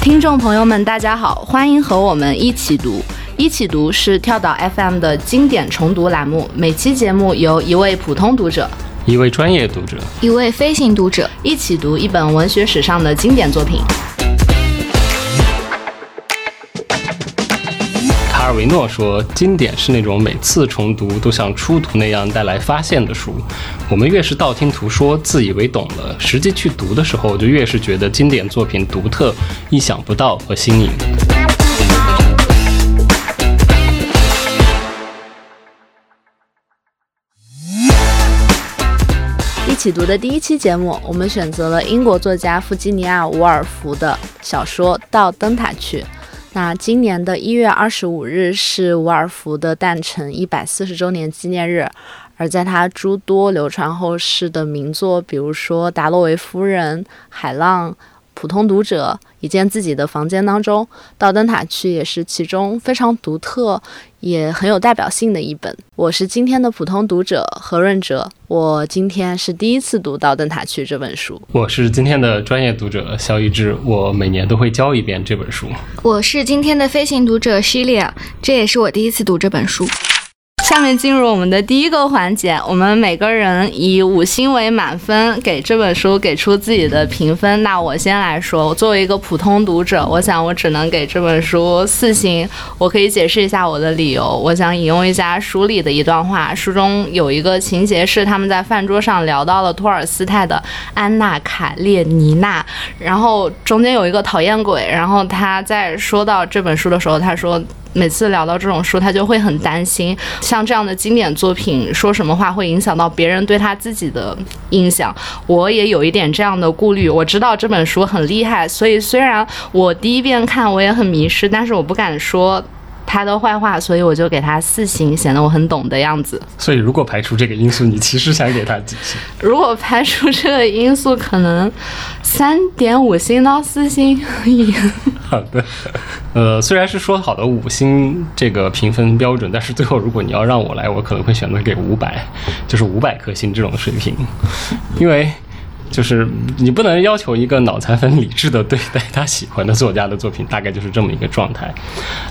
听众朋友们，大家好，欢迎和我们一起读。一起读是跳岛 FM 的经典重读栏目，每期节目由一位普通读者、一位专业读者、一位飞行读者一起读一本文学史上的经典作品。维诺说：“经典是那种每次重读都像出土那样带来发现的书。我们越是道听途说、自以为懂了，实际去读的时候，就越是觉得经典作品独特、意想不到和新颖。”一起读的第一期节目，我们选择了英国作家弗吉尼亚·伍尔夫的小说《到灯塔去》。那今年的一月二十五日是伍尔夫的诞辰一百四十周年纪念日，而在他诸多流传后世的名作，比如说《达洛维夫人》《海浪》。普通读者一间自己的房间当中，到灯塔去也是其中非常独特也很有代表性的一本。我是今天的普通读者何润哲，我今天是第一次读到灯塔去这本书。我是今天的专业读者肖一志，我每年都会教一遍这本书。我是今天的飞行读者 Shelia，这也是我第一次读这本书。下面进入我们的第一个环节，我们每个人以五星为满分，给这本书给出自己的评分。那我先来说，我作为一个普通读者，我想我只能给这本书四星。我可以解释一下我的理由。我想引用一下书里的一段话，书中有一个情节是他们在饭桌上聊到了托尔斯泰的《安娜·卡列尼娜》，然后中间有一个讨厌鬼，然后他在说到这本书的时候，他说。每次聊到这种书，他就会很担心，像这样的经典作品，说什么话会影响到别人对他自己的印象。我也有一点这样的顾虑。我知道这本书很厉害，所以虽然我第一遍看我也很迷失，但是我不敢说。他的坏话，所以我就给他四星，显得我很懂的样子。所以，如果排除这个因素，你其实想给他几星？如果排除这个因素，可能三点五星到四星。好的，呃，虽然是说好的五星这个评分标准，但是最后如果你要让我来，我可能会选择给五百，就是五百颗星这种水平，因为就是你不能要求一个脑残粉理智的对待他喜欢的作家的作品，大概就是这么一个状态，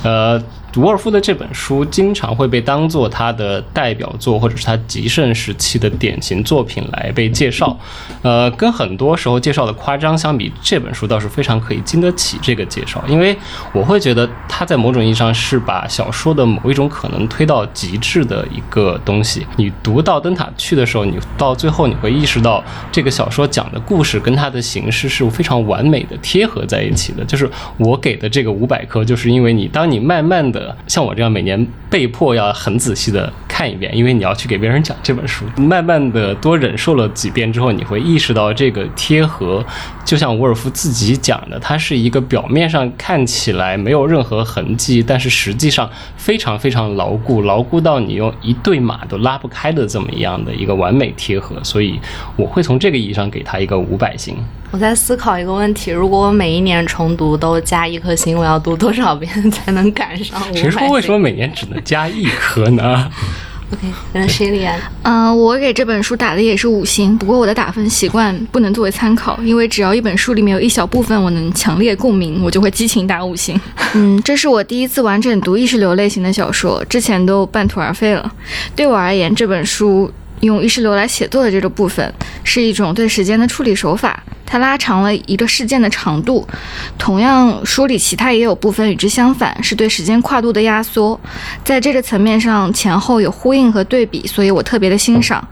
呃。伍尔夫的这本书经常会被当做他的代表作，或者是他极盛时期的典型作品来被介绍。呃，跟很多时候介绍的夸张相比，这本书倒是非常可以经得起这个介绍。因为我会觉得他在某种意义上是把小说的某一种可能推到极致的一个东西。你读到灯塔去的时候，你到最后你会意识到，这个小说讲的故事跟它的形式是非常完美的贴合在一起的。就是我给的这个五百颗，就是因为你当你慢慢的。像我这样每年被迫要很仔细的看一遍，因为你要去给别人讲这本书，慢慢的多忍受了几遍之后，你会意识到这个贴合，就像沃尔夫自己讲的，它是一个表面上看起来没有任何痕迹，但是实际上非常非常牢固，牢固到你用一对马都拉不开的这么一样的一个完美贴合，所以我会从这个意义上给他一个五百星。我在思考一个问题：如果我每一年重读都加一颗星，我要读多少遍 才能赶上？谁说为什么每年只能加一颗呢 ？OK，那谁连？嗯，我给这本书打的也是五星，不过我的打分习惯不能作为参考，因为只要一本书里面有一小部分我能强烈共鸣，我就会激情打五星。嗯，这是我第一次完整读意识流类型的小说，之前都半途而废了。对我而言，这本书。用意识流来写作的这个部分，是一种对时间的处理手法，它拉长了一个事件的长度。同样，书里其他也有部分与之相反，是对时间跨度的压缩。在这个层面上，前后有呼应和对比，所以我特别的欣赏。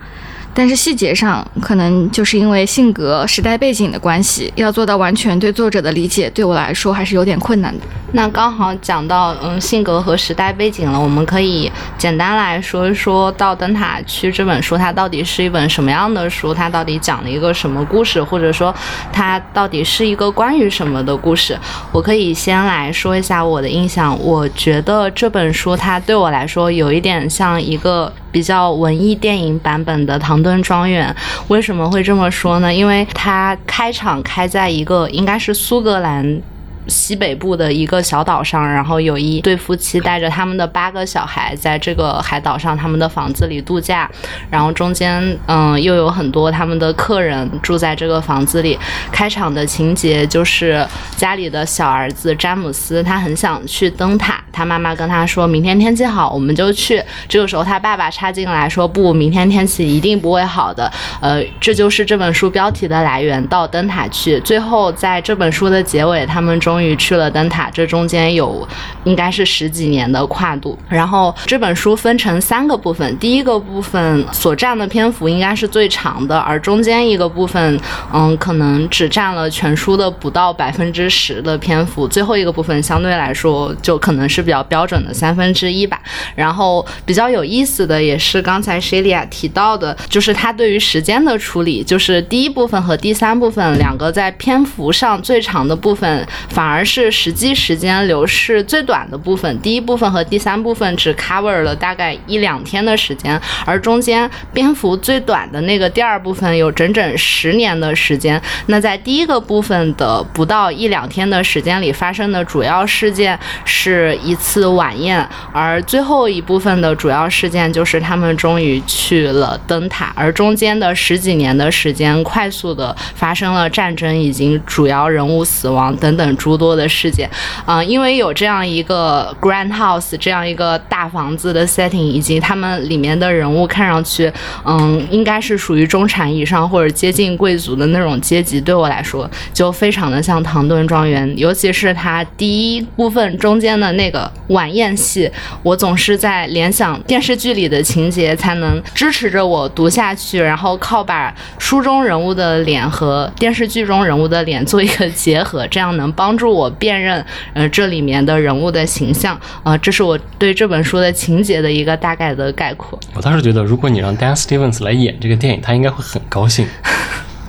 但是细节上，可能就是因为性格、时代背景的关系，要做到完全对作者的理解，对我来说还是有点困难的。那刚好讲到嗯性格和时代背景了，我们可以简单来说一说到《灯塔区》这本书，它到底是一本什么样的书？它到底讲了一个什么故事？或者说它到底是一个关于什么的故事？我可以先来说一下我的印象。我觉得这本书它对我来说有一点像一个。比较文艺电影版本的《唐顿庄园》，为什么会这么说呢？因为它开场开在一个应该是苏格兰西北部的一个小岛上，然后有一对夫妻带着他们的八个小孩在这个海岛上他们的房子里度假，然后中间嗯又有很多他们的客人住在这个房子里。开场的情节就是家里的小儿子詹姆斯，他很想去灯塔，他妈妈跟他说明天天气好我们就去。这个时候他爸爸插进来说不，明天天气一定不会好的。呃，这就是这本书标题的来源，到灯塔去。最后在这本书的结尾，他们终于去了灯塔，这中间有应该是十几年的跨度。然后这本书分成三个部分，第一个部分所占的篇幅应该是最长的，而中间一个部分，嗯，可能只占了全书的不到百分之十的篇幅，最后一个部分相对来说就可能是是比较标准的三分之一吧。然后比较有意思的也是刚才 Shelia 提到的，就是他对于时间的处理，就是第一部分和第三部分两个在篇幅上最长的部分，反而是实际时间流逝最短的部分。第一部分和第三部分只 cover 了大概一两天的时间，而中间篇幅最短的那个第二部分有整整十年的时间。那在第一个部分的不到一两天的时间里发生的主要事件是一次晚宴，而最后一部分的主要事件就是他们终于去了灯塔，而中间的十几年的时间快速的发生了战争，以及主要人物死亡等等诸多的事件。嗯，因为有这样一个 grand house 这样一个大房子的 setting，以及他们里面的人物看上去，嗯，应该是属于中产以上或者接近贵族的那种阶级，对我来说就非常的像唐顿庄园，尤其是它第一部分中间的那个晚宴戏，我总是在联想电视剧里的情节，才能支持着我读下去，然后靠把书中人物的脸和电视剧中人物的脸做一个结合，这样能帮助我辨认呃这里面的人物的形象。呃，这是我对这本书的情节的一个大概的概括。我倒是觉得，如果你让 Dan Stevens 来演这个电影，他应该会很高兴。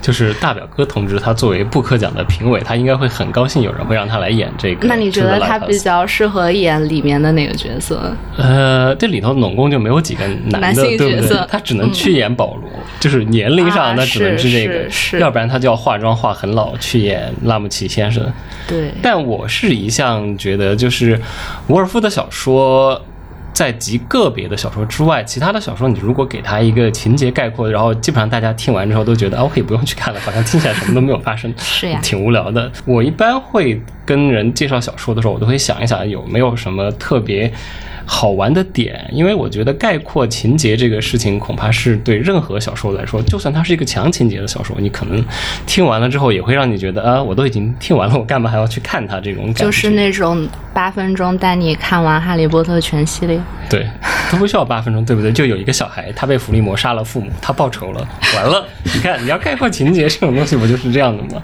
就是大表哥同志，他作为布克奖的评委，他应该会很高兴有人会让他来演这个。那你觉得他比较适合演里面的哪个角色？呃，这里头总共就没有几个男的，对不对？他只能去演保罗，就是年龄上那只能是这个，要不然他就要化妆化很老去演拉姆齐先生。对。但我是一向觉得，就是伍尔夫的小说。在极个别的小说之外，其他的小说，你如果给他一个情节概括，然后基本上大家听完之后都觉得啊，我可以不用去看了，好像听起来什么都没有发生，是呀，挺无聊的。我一般会跟人介绍小说的时候，我都会想一想有没有什么特别。好玩的点，因为我觉得概括情节这个事情，恐怕是对任何小说来说，就算它是一个强情节的小说，你可能听完了之后，也会让你觉得啊，我都已经听完了，我干嘛还要去看它？这种感觉 就是那种八分钟带你看完《哈利波特》全系列。对，都不需要八分钟，对不对？就有一个小孩，他被伏地魔杀了父母，他报仇了，完了。你看，你要概括情节这种东西，不就是这样的吗？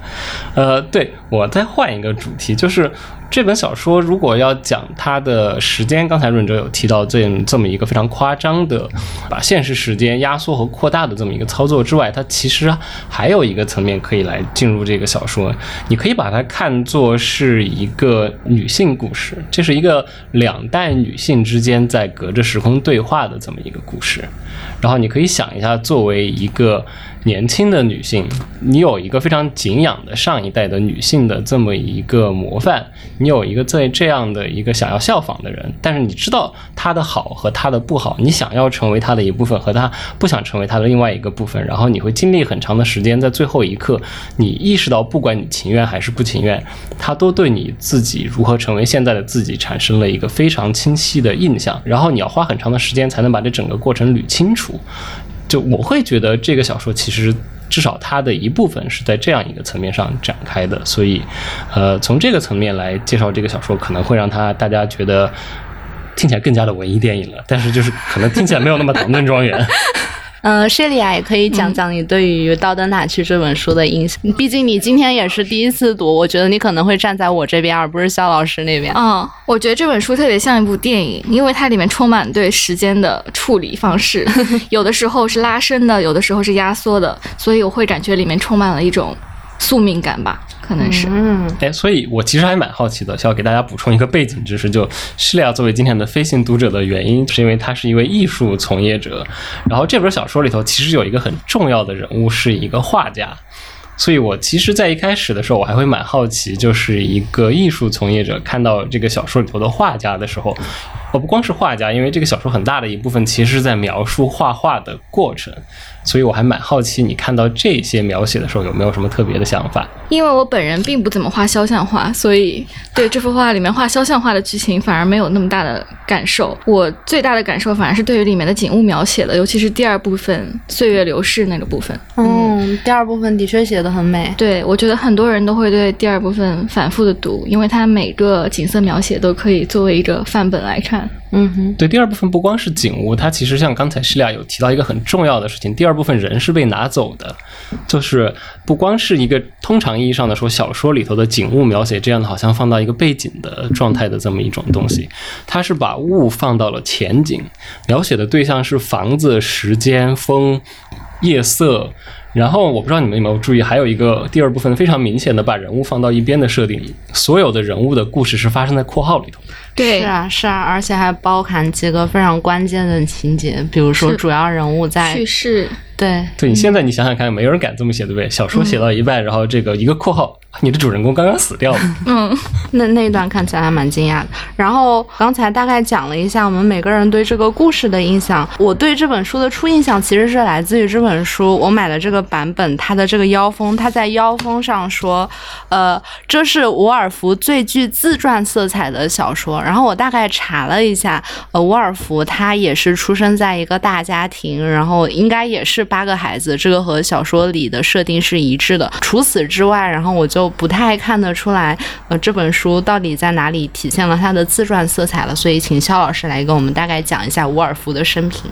呃，对我再换一个主题，就是。这本小说如果要讲它的时间，刚才润哲有提到这这么一个非常夸张的把现实时间压缩和扩大的这么一个操作之外，它其实还有一个层面可以来进入这个小说。你可以把它看作是一个女性故事，这是一个两代女性之间在隔着时空对话的这么一个故事。然后你可以想一下，作为一个。年轻的女性，你有一个非常敬仰的上一代的女性的这么一个模范，你有一个在这样的一个想要效仿的人，但是你知道她的好和她的不好，你想要成为她的一部分，和她不想成为她的另外一个部分，然后你会经历很长的时间，在最后一刻，你意识到，不管你情愿还是不情愿，她都对你自己如何成为现在的自己产生了一个非常清晰的印象，然后你要花很长的时间才能把这整个过程捋清楚。就我会觉得这个小说其实至少它的一部分是在这样一个层面上展开的，所以，呃，从这个层面来介绍这个小说，可能会让他大家觉得听起来更加的文艺电影了，但是就是可能听起来没有那么 唐顿庄园。嗯，谢丽亚也可以讲讲你对于《到灯塔去》这本书的印象。毕竟你今天也是第一次读，我觉得你可能会站在我这边，而不是肖老师那边。嗯，我觉得这本书特别像一部电影，因为它里面充满对时间的处理方式，有的时候是拉伸的，有的时候是压缩的，所以我会感觉里面充满了一种宿命感吧。可能是，嗯，哎，所以我其实还蛮好奇的，需要给大家补充一个背景知识，就施利亚作为今天的飞行读者的原因，是因为他是一位艺术从业者。然后这本小说里头其实有一个很重要的人物，是一个画家。所以我其实，在一开始的时候，我还会蛮好奇，就是一个艺术从业者看到这个小说里头的画家的时候，我，不光是画家，因为这个小说很大的一部分其实是在描述画画的过程，所以我还蛮好奇，你看到这些描写的时候，有没有什么特别的想法？因为我本人并不怎么画肖像画，所以对这幅画里面画肖像画的剧情反而没有那么大的感受。我最大的感受反而是对于里面的景物描写的，尤其是第二部分岁月流逝那个部分。嗯，第二部分的确写的很美。对，我觉得很多人都会对第二部分反复的读，因为它每个景色描写都可以作为一个范本来看。嗯哼，对，第二部分不光是景物，它其实像刚才施利亚有提到一个很重要的事情，第二部分人是被拿走的，就是不光是一个通常意义上的说小说里头的景物描写这样的，好像放到一个背景的状态的这么一种东西，它是把物放到了前景，描写的对象是房子、时间、风、夜色。然后我不知道你们有没有注意，还有一个第二部分非常明显的把人物放到一边的设定，所有的人物的故事是发生在括号里头。对，是啊，是啊，而且还包含几个非常关键的情节，比如说主要人物在去世。对对你现在你想想看，没有人敢这么写，对不对？小说写到一半，然后这个一个括号，你的主人公刚刚死掉了。嗯，那那一段看起来还蛮惊讶的。然后刚才大概讲了一下我们每个人对这个故事的印象。我对这本书的初印象其实是来自于这本书，我买的这个版本，它的这个腰封，它在腰封上说，呃，这是伍尔夫最具自传色彩的小说。然后我大概查了一下，呃，伍尔夫他也是出生在一个大家庭，然后应该也是八个孩子，这个和小说里的设定是一致的。除此之外，然后我就就不太看得出来，呃，这本书到底在哪里体现了他的自传色彩了。所以，请肖老师来跟我们大概讲一下伍尔夫的生平。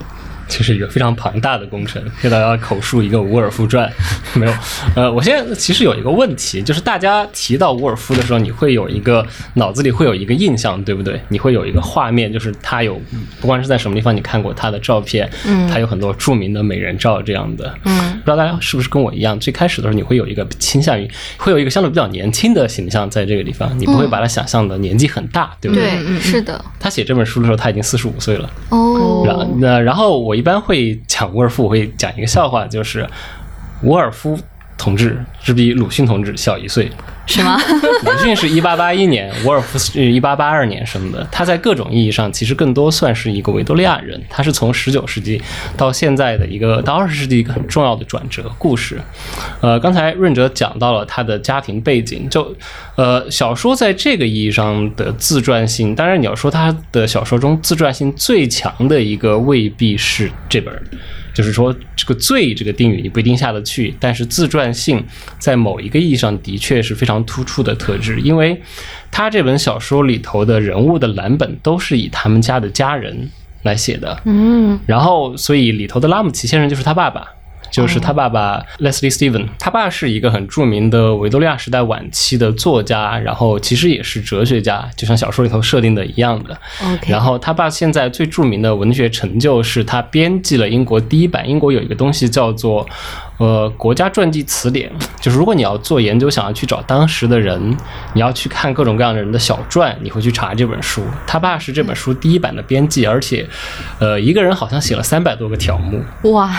这是一个非常庞大的工程，给大家口述一个伍尔夫传，没有。呃，我现在其实有一个问题，就是大家提到伍尔夫的时候，你会有一个脑子里会有一个印象，对不对？你会有一个画面，就是他有，不管是在什么地方你看过他的照片，嗯他有很多著名的美人照这样的。嗯不知道大家是不是跟我一样，最开始的时候你会有一个倾向于，会有一个相对比较年轻的形象在这个地方，你不会把他想象的年纪很大，对不对？对，是的。他写这本书的时候，他已经四十五岁了。哦然那然后我一般会讲沃尔夫，我会讲一个笑话，就是沃尔夫同志只比鲁迅同志小一岁。是吗？鲁迅是一八八一年，伍尔夫是一八八二年生的。他在各种意义上其实更多算是一个维多利亚人，他是从十九世纪到现在的一个到二十世纪一个很重要的转折故事。呃，刚才润哲讲到了他的家庭背景，就呃小说在这个意义上的自传性，当然你要说他的小说中自传性最强的一个未必是这本。就是说，这个“罪”这个定语你不一定下得去，但是自传性在某一个意义上的确是非常突出的特质，因为他这本小说里头的人物的蓝本都是以他们家的家人来写的，嗯然后所以里头的拉姆齐先生就是他爸爸。就是他爸爸 Leslie Stephen，他爸是一个很著名的维多利亚时代晚期的作家，然后其实也是哲学家，就像小说里头设定的一样的。然后他爸现在最著名的文学成就是他编辑了英国第一版。英国有一个东西叫做呃国家传记词典，就是如果你要做研究，想要去找当时的人，你要去看各种各样的人的小传，你会去查这本书。他爸是这本书第一版的编辑，而且呃一个人好像写了三百多个条目。哇，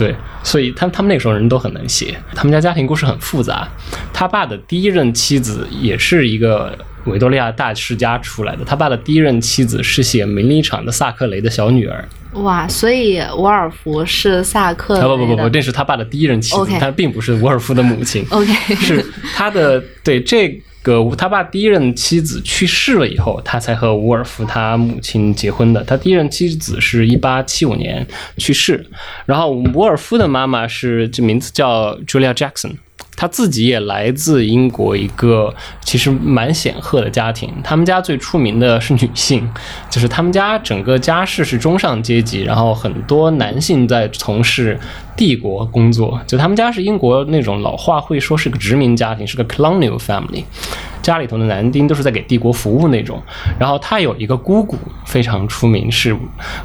对，所以他他们那个时候人都很能写，他们家家庭故事很复杂。他爸的第一任妻子也是一个维多利亚大世家出来的，他爸的第一任妻子是写《名利场》的萨克雷的小女儿。哇，所以伍尔夫是萨克啊不不不不，雷的这是他爸的第一任妻子她并不是伍尔夫的母亲。OK，是他的对这个他爸第一任妻子去世了以后，他才和伍尔夫他母亲结婚的。他第一任妻子是一八七五年去世，然后伍尔夫的妈妈是这名字叫 Julia Jackson。他自己也来自英国一个其实蛮显赫的家庭，他们家最出名的是女性，就是他们家整个家世是中上阶级，然后很多男性在从事帝国工作，就他们家是英国那种老话会说是个殖民家庭，是个 colonial family。家里头的男丁都是在给帝国服务那种，然后他有一个姑姑非常出名，是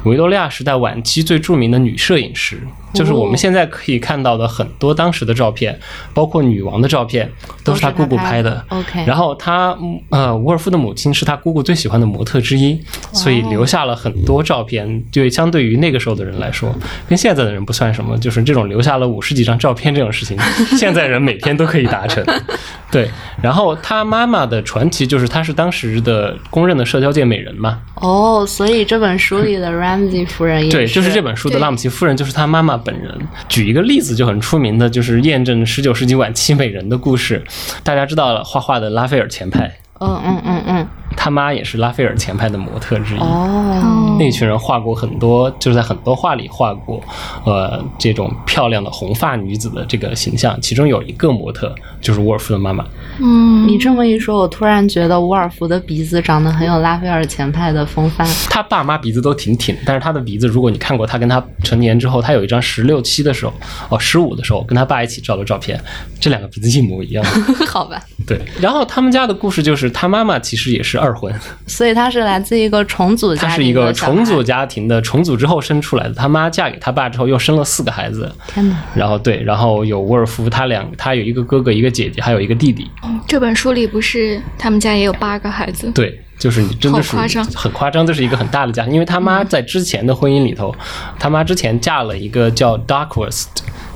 维多利亚时代晚期最著名的女摄影师，就是我们现在可以看到的很多当时的照片，包括女王的照片，都是他姑姑拍的。OK，然后他呃，伍尔夫的母亲是他姑姑最喜欢的模特之一，所以留下了很多照片。对，相对于那个时候的人来说，跟现在的人不算什么，就是这种留下了五十几张照片这种事情，现在人每天都可以达成。对，然后他妈妈的传奇就是她是当时的公认的社交界美人嘛。哦，所以这本书里的 Ramsey 夫人也对，就是这本书的拉姆齐夫人就是他妈妈本人。举一个例子就很出名的，就是验证十九世纪晚期美人的故事。大家知道了画画的拉斐尔前派，嗯嗯嗯嗯，他妈也是拉斐尔前派的模特之一。哦，那群人画过很多，就是在很多画里画过，呃，这种漂亮的红发女子的这个形象。其中有一个模特就是沃尔夫的妈妈，嗯，你这么一说，我突然觉得沃尔夫的鼻子长得很有拉斐尔前派的风范。他爸妈鼻子都挺挺，但是他的鼻子，如果你看过他跟他成年之后，他有一张十六七的时候，哦，十五的时候跟他爸一起照的照片，这两个鼻子一模一样。好吧，对，然后他们家的故事就是他妈妈其实也是二婚，所以他是来自一个重组家庭的她是一个重组。家庭的，重组之后生出来的。他妈嫁给他爸之后又生了四个孩子，天哪！然后对，然后有沃尔夫，他两他有一个哥哥一个姐姐，还有一个弟弟。这本书里不是他们家也有八个孩子？对，就是你真的是夸张很夸张，这是一个很大的家庭，因为他妈在之前的婚姻里头，他妈之前嫁了一个叫 Darkworth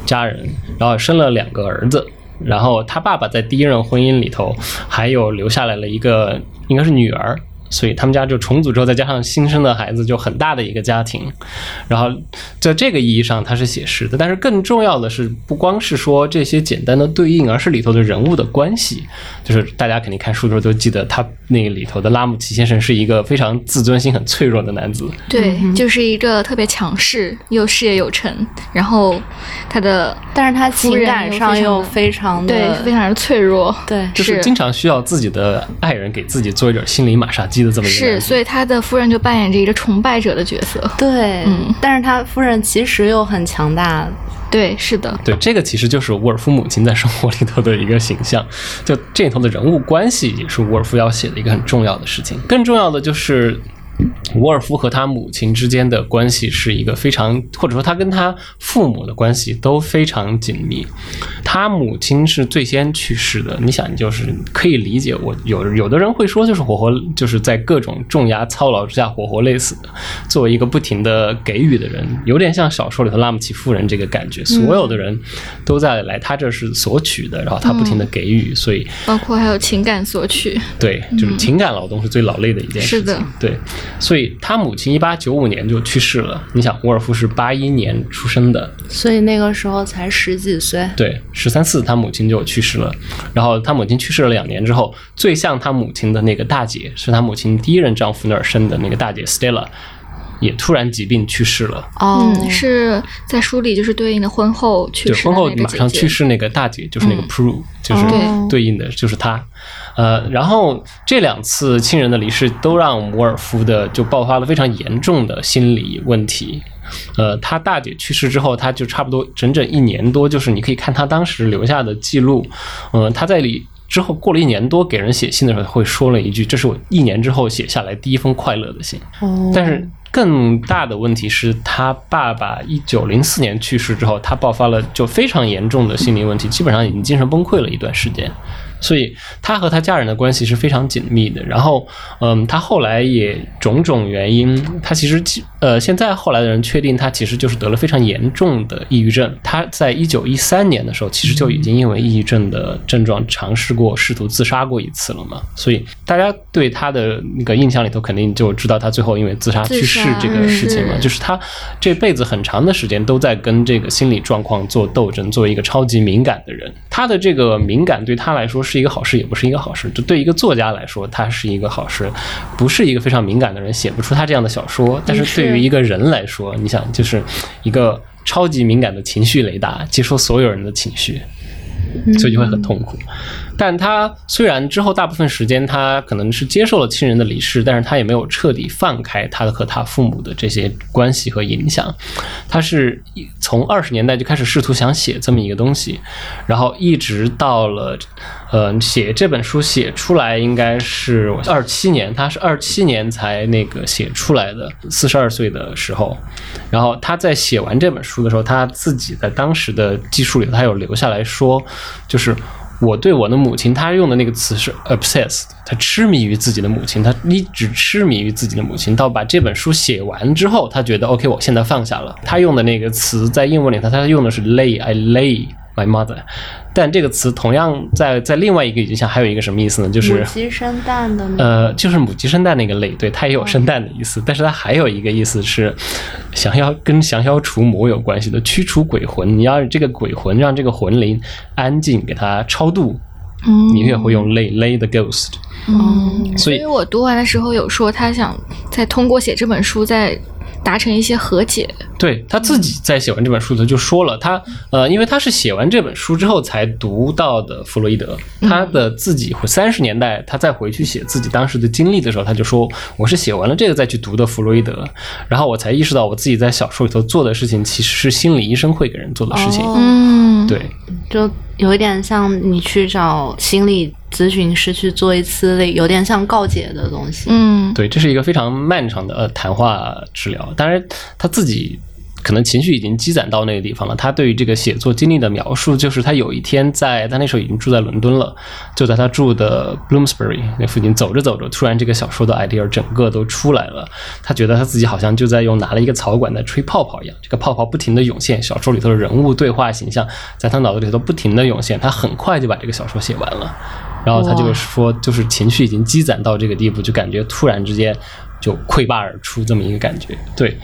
家人，然后生了两个儿子。然后他爸爸在第一任婚姻里头还有留下来了一个应该是女儿，所以他们家就重组之后，再加上新生的孩子，就很大的一个家庭。然后在这个意义上，它是写实的，但是更重要的是，不光是说这些简单的对应，而是里头的人物的关系。就是大家肯定看书的时候都记得，他那个里头的拉姆齐先生是一个非常自尊心很脆弱的男子。对，就是一个特别强势又事业有成，然后他的但是他情感上又非常的对非常的脆弱，对就是是经常需要自己的爱人给自己做一点心理马杀鸡的这么一个是，所以他的夫人就扮演着一个崇拜者的角色。对，嗯但是他夫人其实又很强大，对，是的，对，这个其实就是沃尔夫母亲在生活里头的一个形象，就这里头的人物关系也是沃尔夫要写的一个很重要的事情。更重要的就是。沃尔夫和他母亲之间的关系是一个非常，或者说他跟他父母的关系都非常紧密。他母亲是最先去世的，你想，就是可以理解我有有的人会说，就是活活就是在各种重压操劳之下活活累死的。作为一个不停的给予的人，有点像小说里头拉姆齐夫人这个感觉，所有的人都在来他这是索取的，然后他不停的给予，所以包括还有情感索取。对，就是情感劳动是最劳累的一件事情。是的对，所以他母亲一八九五年就去世了。你想，沃尔夫是八一年出生的，所以那个时候才十几岁。对，十三四他母亲就去世了。然后他母亲去世了两年之后，最像他母亲的那个大姐，是他母亲第一任丈夫那儿生的那个大姐 Stella，也突然疾病去世了。哦，嗯，是在书里就是对应的婚后去，世的婚后马上去世那个大姐就是那个嗯 Prue，、就是哦对应的就是她。呃，然后这两次亲人的离世都让摩尔夫的就爆发了非常严重的心理问题。呃，他大姐去世之后，他就差不多整整一年多，就是你可以看他当时留下的记录，嗯、他在里之后过了一年多给人写信的时候，会说了一句：“这是我一年之后写下来第一封快乐的信。”哦但是更大的问题是他爸爸一九零四年去世之后，他爆发了就非常严重的心理问题，基本上已经精神崩溃了一段时间。所以他和他家人的关系是非常紧密的。然后，嗯，他后来也种种原因，他其实呃，现在后来的人确定他其实就是得了非常严重的抑郁症。他在一九一三年的时候，其实就已经因为抑郁症的症状尝试过试图自杀过一次了嘛。所以大家对他的那个印象里头，肯定就知道他最后因为自杀去世这个事情嘛。就是他这辈子很长的时间都在跟这个心理状况做斗争。作为一个超级敏感的人，他的这个敏感对他来说是一个好事，也不是一个好事。就对一个作家来说，他是一个好事；不是一个非常敏感的人，写不出他这样的小说。但是对于一个人来说，你想，就是一个超级敏感的情绪雷达，接收所有人的情绪。所以就会很痛苦。但他虽然之后大部分时间他可能是接受了亲人的离世，但是他也没有彻底放开他的和他父母的这些关系和影响。他是从二十年代就开始试图想写这么一个东西，然后一直到了呃写这本书写出来应该是二七年，他是二七年才那个写出来的，四十二岁的时候。然后他在写完这本书的时候，他自己在当时的记述里，他有留下来说，就是我对我的母亲，他用的那个词是 obsessed，他痴迷于自己的母亲，他一直痴迷于自己的母亲，到把这本书写完之后，他觉得 OK，我现在放下了。他用的那个词在英文里，他他用的是 lay，I lay my mother。但这个词同样在在另外一个语境下还有一个什么意思呢？就是母鸡生蛋的那个呃，就是母鸡生蛋那个类，对，它也有生蛋的意思，但是它还有一个意思是想要跟降妖除魔有关系的，驱除鬼魂。你要让这个鬼魂让这个魂灵安静，给它超度，嗯你也会用 lay lay the ghost。嗯，所以所以我读完的时候有说他想再通过写这本书再达成一些和解。对他自己在写完这本书的时候就说了，他呃，因为他是写完这本书之后才读到的弗洛伊德，他的自己三十年代他再回去写自己当时的经历的时候，他就说我是写完了这个再去读的弗洛伊德，然后我才意识到我自己在小说里头做的事情其实是心理医生会给人做的事情。哦嗯，对，就有一点像你去找心理咨询师去做一次类，有点像告解的东西。嗯，对，这是一个非常漫长的呃谈话治疗。当然，他自己可能情绪已经积攒到那个地方了。他对于这个写作经历的描述，就是他有一天在他那时候已经住在伦敦了，就在他住的 Bloomsbury 那附近走着走着，突然这个小说的 idea 整个都出来了。他觉得他自己好像就在用拿了一个草管在吹泡泡一样，这个泡泡不停的涌现，小说里头的人物对话形象在他脑子里头不停的涌现，他很快就把这个小说写完了。然后他就哇说，就是情绪已经积攒到这个地步，就感觉突然之间就溃坝而出这么一个感觉。对，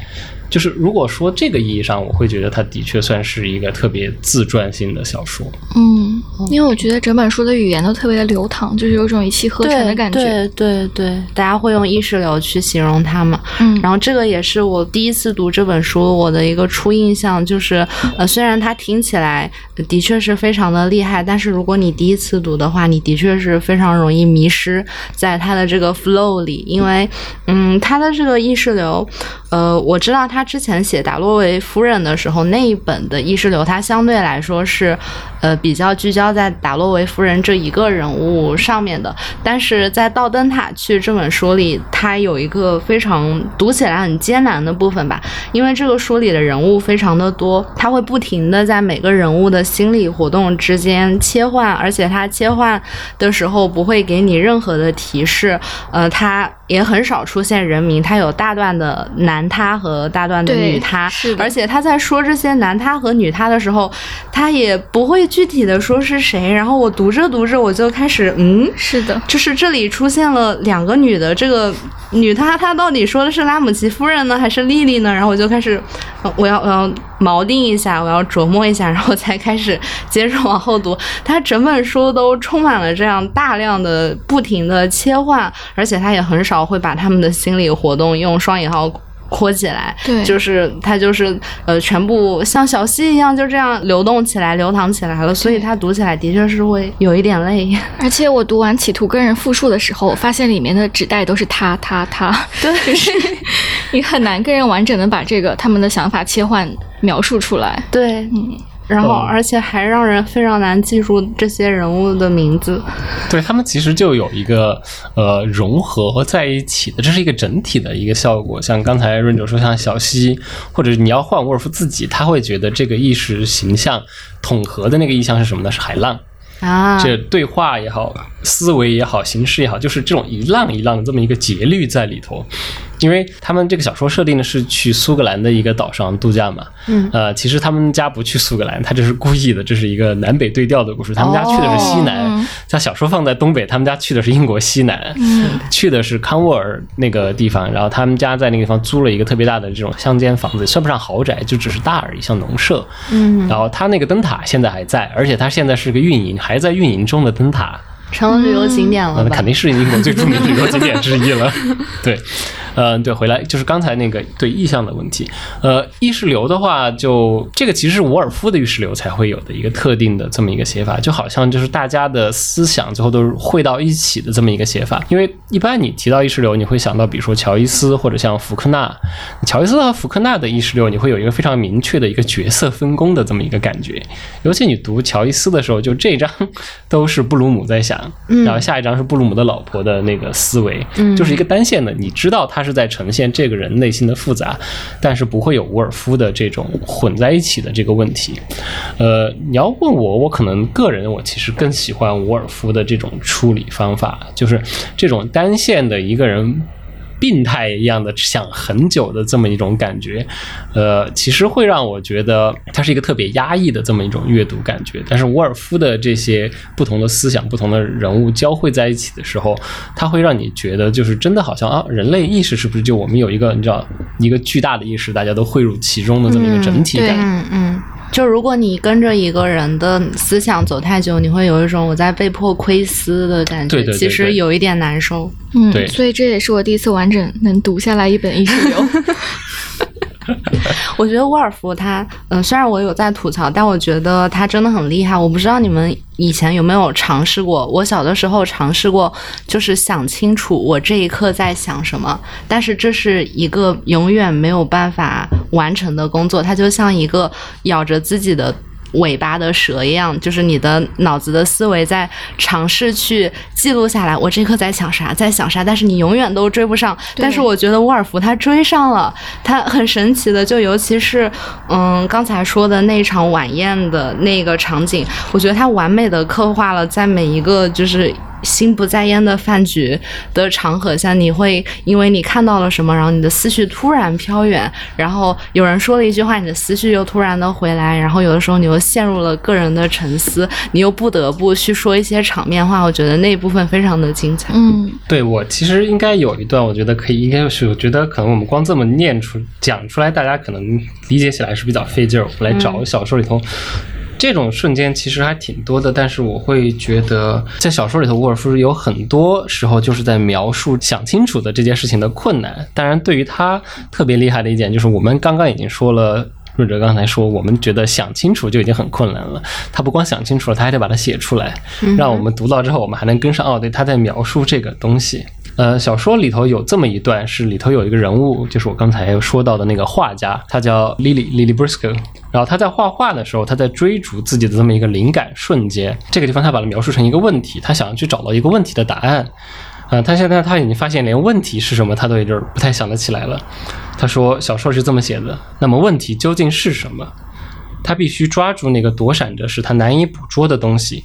就是如果说这个意义上，我会觉得它的确算是一个特别自传性的小说。嗯，因为我觉得整本书的语言都特别的流淌，就是有种一气呵成的感觉。对对对，大家会用意识流去形容它嘛。嗯，然后这个也是我第一次读这本书我的一个初印象，就是呃，虽然它听起来呃的确是非常的厉害，但是如果你第一次读的话，你的确是非常容易迷失在它的这个 flow 里，因为嗯，它的这个意识流，呃，我知道他之前写达洛维夫人的时候，那一本的意识流，它相对来说是呃比较聚焦在达洛维夫人这一个人物上面的，但是在《倒灯塔去》这本书里，它有一个非常读起来很艰难的部分吧，因为这个书里的人物非常的多，它会不停的在每个人物的心理活动之间切换，而且它切换的时候不会给你任何的提示，呃，它也很少出现人名，他有大段的男他和大段的女他，是而且他在说这些男他和女他的时候，他也不会具体的说是谁，然后我读着读着我就开始嗯。是的，就是这里出现了两个女的，这个女她她到底说的是拉姆齐夫人呢，还是莉莉呢？然后我就开始，呃我要我要锚定一下，我要琢磨一下，然后才开始接着往后读。他整本书都充满了这样大量的不停的切换，而且他也很少会把他们的心理活动用双引号。扩起来，对就是它就是呃，全部像小溪一样就这样流动起来、流淌起来了，所以它读起来的确是会有一点累。而且我读完《企图跟人复述》的时候，我发现里面的指代都是他他他，对，就是你很难跟人完整的把这个他们的想法切换描述出来。对，嗯，然后嗯而且还让人非常难记住这些人物的名字。对他们其实就有一个呃融合在一起的，这是一个整体的一个效果。像刚才润九说，像小西，或者你要换沃尔夫自己，他会觉得这个意识形象统合的那个意象是什么呢？是海浪。啊，这对话也好，思维也好，形式也好，就是这种一浪一浪的这么一个节律在里头。因为他们这个小说设定的是去苏格兰的一个岛上度假嘛，嗯呃，其实他们家不去苏格兰，他这是故意的，这是一个南北对调的故事。他们家去的是西南，哦他小说放在东北，他们家去的是英国西南，嗯去的是康沃尔那个地方，然后他们家在那个地方租了一个特别大的这种乡间房子，算不上豪宅，就只是大而已，像农舍。嗯，然后他那个灯塔现在还在，而且他现在是个运营，还在运营中的灯塔。成了旅游景点了那？肯定是英国最著名的旅游景点之一了。对，嗯，对，回来就是刚才那个对意象的问题。呃，意识流的话就，这个其实是沃尔夫的意识流才会有的一个特定的这么一个写法，就好像就是大家的思想最后都是汇到一起的这么一个写法。因为一般你提到意识流，你会想到比如说乔伊斯或者像福克纳，乔伊斯和福克纳的意识流，你会有一个非常明确的一个角色分工的这么一个感觉。尤其你读乔伊斯的时候，就这一章都是布鲁姆在想，然后下一章是布鲁姆的老婆的那个思维，就是一个单线的，你知道他是在呈现这个人内心的复杂，但是不会有伍尔夫的这种混在一起的这个问题。呃，你要问我，我可能个人我其实更喜欢伍尔夫的这种处理方法，就是这种单线的一个人。病态一样的想很久的这么一种感觉，呃，其实会让我觉得它是一个特别压抑的这么一种阅读感觉。但是沃尔夫的这些不同的思想、不同的人物交汇在一起的时候，它会让你觉得就是真的好像啊，人类意识是不是就我们有一个你知道一个巨大的意识，大家都汇入其中的这么一个整体感？嗯嗯。就如果你跟着一个人的思想走太久，你会有一种我在被迫窥私的感觉，其实有一点难受。嗯，所以这也是我第一次完整能读下来一本意识流。我觉得沃尔夫他，嗯，虽然我有在吐槽，但我觉得他真的很厉害。我不知道你们以前有没有尝试过，我小的时候尝试过，就是想清楚我这一刻在想什么。但是这是一个永远没有办法完成的工作，它就像一个咬着自己的。尾巴的蛇一样，就是你的脑子的思维在尝试去记录下来，我这刻在想啥，在想啥，但是你永远都追不上。但是我觉得沃尔夫他追上了，他很神奇的，就尤其是嗯刚才说的那场晚宴的那个场景，我觉得他完美的刻画了在每一个就是。心不在焉的饭局的场合下，你会因为你看到了什么，然后你的思绪突然飘远，然后有人说了一句话，你的思绪又突然的回来，然后有的时候你又陷入了个人的沉思，你又不得不去说一些场面话。我觉得那一部分非常的精彩。嗯，对我其实应该有一段，我觉得可以，应该是我觉得可能我们光这么念出讲出来，大家可能理解起来是比较费劲儿。我来找小说里头。这种瞬间其实还挺多的，但是我会觉得，在小说里头，沃尔夫有很多时候就是在描述想清楚的这件事情的困难。当然，对于他特别厉害的一点，就是我们刚刚已经说了，润哲刚才说，我们觉得想清楚就已经很困难了。他不光想清楚了，他还得把它写出来，让我们读到之后，我们还能跟上。哦，对，他在描述这个东西。呃，小说里头有这么一段，是里头有一个人物，就是我刚才说到的那个画家，他叫 Lily Lily Briscoe。然后他在画画的时候，他在追逐自己的这么一个灵感瞬间。这个地方他把它描述成一个问题，他想要去找到一个问题的答案。啊，他现在他已经发现连问题是什么他都有点不太想得起来了。他说小说是这么写的，那么问题究竟是什么？他必须抓住那个躲闪着使他难以捕捉的东西。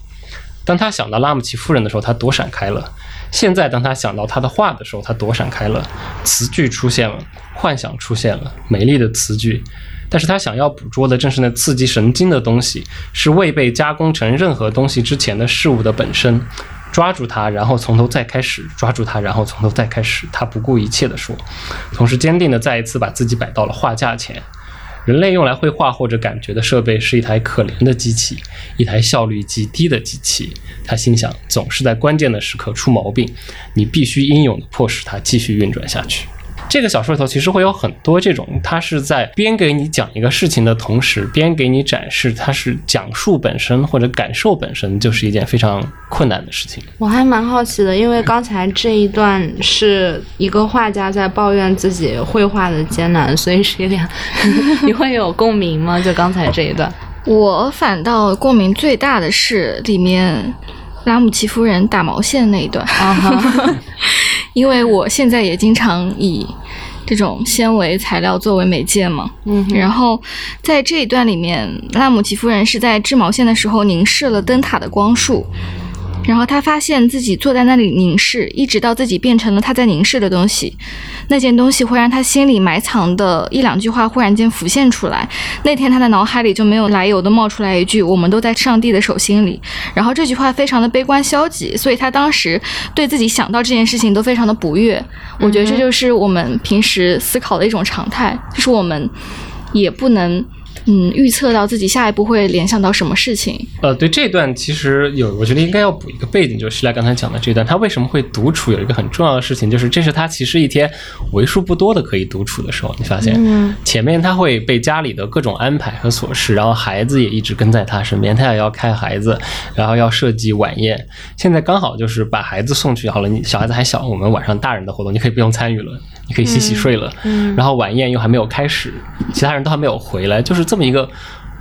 当他想到拉姆齐夫人的时候，他躲闪开了。现在，当他想到他的画的时候，他躲闪开了。词句出现了，幻想出现了，美丽的词句。但是他想要捕捉的正是那刺激神经的东西，是未被加工成任何东西之前的事物的本身。抓住它，然后从头再开始；抓住它，然后从头再开始。他不顾一切地说，同时坚定地再一次把自己摆到了画架前。人类用来绘画或者感觉的设备是一台可怜的机器，一台效率极低的机器。他心想，总是在关键的时刻出毛病，你必须英勇地迫使它继续运转下去。这个小说里头其实会有很多这种，它是在边给你讲一个事情的同时，边给你展示它是讲述本身或者感受本身就是一件非常困难的事情。我还蛮好奇的，因为刚才这一段是一个画家在抱怨自己绘画的艰难，所以是有点 你会有共鸣吗？就刚才这一段，我反倒共鸣最大的是里面拉姆齐夫人打毛线那一段啊，因为我现在也经常以。这种纤维材料作为媒介嘛，嗯，然后在这一段里面，拉姆齐夫人是在织毛线的时候凝视了灯塔的光束。然后他发现自己坐在那里凝视，一直到自己变成了他在凝视的东西。那件东西会让他心里埋藏的一两句话忽然间浮现出来。那天他的脑海里就没有来由的冒出来一句“我们都在上帝的手心里”。然后这句话非常的悲观消极，所以他当时对自己想到这件事情都非常的不悦。我觉得这就是我们平时思考的一种常态，就是我们也不能。嗯，预测到自己下一步会联想到什么事情？呃，对这段其实有，我觉得应该要补一个背景，就是希莱刚才讲的这段，他为什么会独处？有一个很重要的事情，就是这是他其实一天为数不多的可以独处的时候。你发现，前面他会被家里的各种安排和琐事，然后孩子也一直跟在他身边，他也要看孩子，然后要设计晚宴。现在刚好就是把孩子送去好了，你小孩子还小，我们晚上大人的活动你可以不用参与了。你可以洗洗睡了，嗯，然后晚宴又还没有开始，其他人都还没有回来，就是这么一个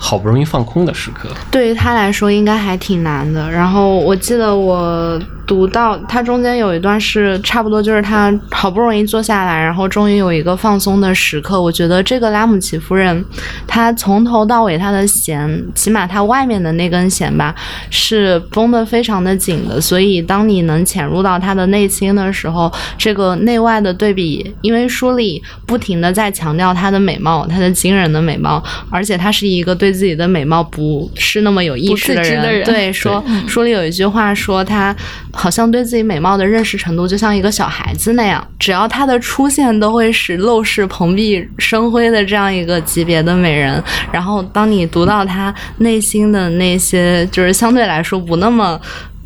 好不容易放空的时刻。对于他来说，应该还挺难的。然后我记得我。读到它中间有一段是差不多就是他好不容易坐下来，然后终于有一个放松的时刻。我觉得这个拉姆齐夫人，她从头到尾她的弦，起码她外面的那根弦吧，是绷得非常的紧的。所以当你能潜入到她的内心的时候，这个内外的对比，因为书里不停的在强调她的美貌，她的惊人的美貌，而且她是一个对自己的美貌不是那么有意识的人。对，说书里有一句话说她。好像对自己美貌的认识程度就像一个小孩子那样，只要他的出现都会使陋室蓬荜生辉的这样一个级别的美人。然后当你读到他内心的那些，就是相对来说不那么。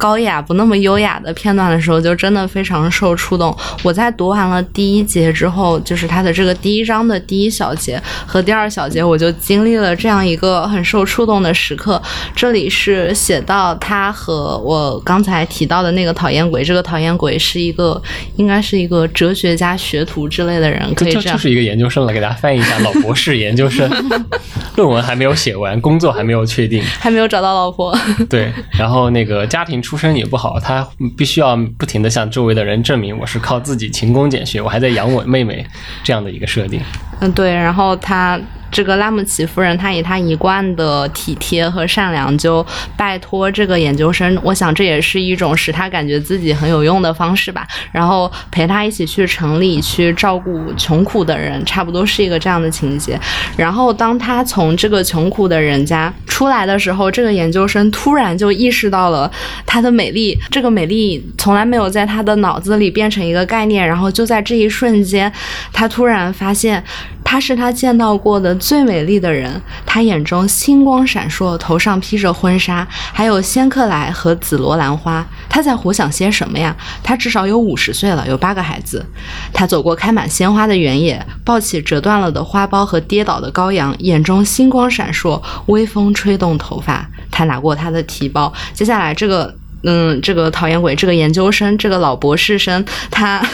高雅不那么优雅的片段的时候，就真的非常受触动。我在读完了第一节之后，就是他的这个第一章的第一小节和第二小节，我就经历了这样一个很受触动的时刻。这里是写到他和我刚才提到的那个讨厌鬼，这个讨厌鬼是一个应该是一个哲学家学徒之类的人，可以这样，就是一个研究生了，给大家翻译一下，老博士研究生，论文还没有写完，工作还没有确定，还没有找到老婆。对，然后那个家庭出。出身也不好，他必须要不停的向周围的人证明我是靠自己勤工俭学，我还在养我妹妹这样的一个设定。嗯，对，然后他。这个拉姆齐夫人，她以她一贯的体贴和善良，就拜托这个研究生。我想这也是一种使他感觉自己很有用的方式吧。然后陪他一起去城里去照顾穷苦的人，差不多是一个这样的情节。然后当他从这个穷苦的人家出来的时候，这个研究生突然就意识到了她的美丽。这个美丽从来没有在他的脑子里变成一个概念。然后就在这一瞬间，他突然发现。她是他见到过的最美丽的人，她眼中星光闪烁，头上披着婚纱，还有仙客来和紫罗兰花。他在胡想些什么呀？他至少有五十岁了，有八个孩子。他走过开满鲜花的原野，抱起折断了的花苞和跌倒的羔羊，眼中星光闪烁，微风吹动头发。他拿过他的提包。接下来这个，嗯，这个讨厌鬼，这个研究生，这个老博士生，他。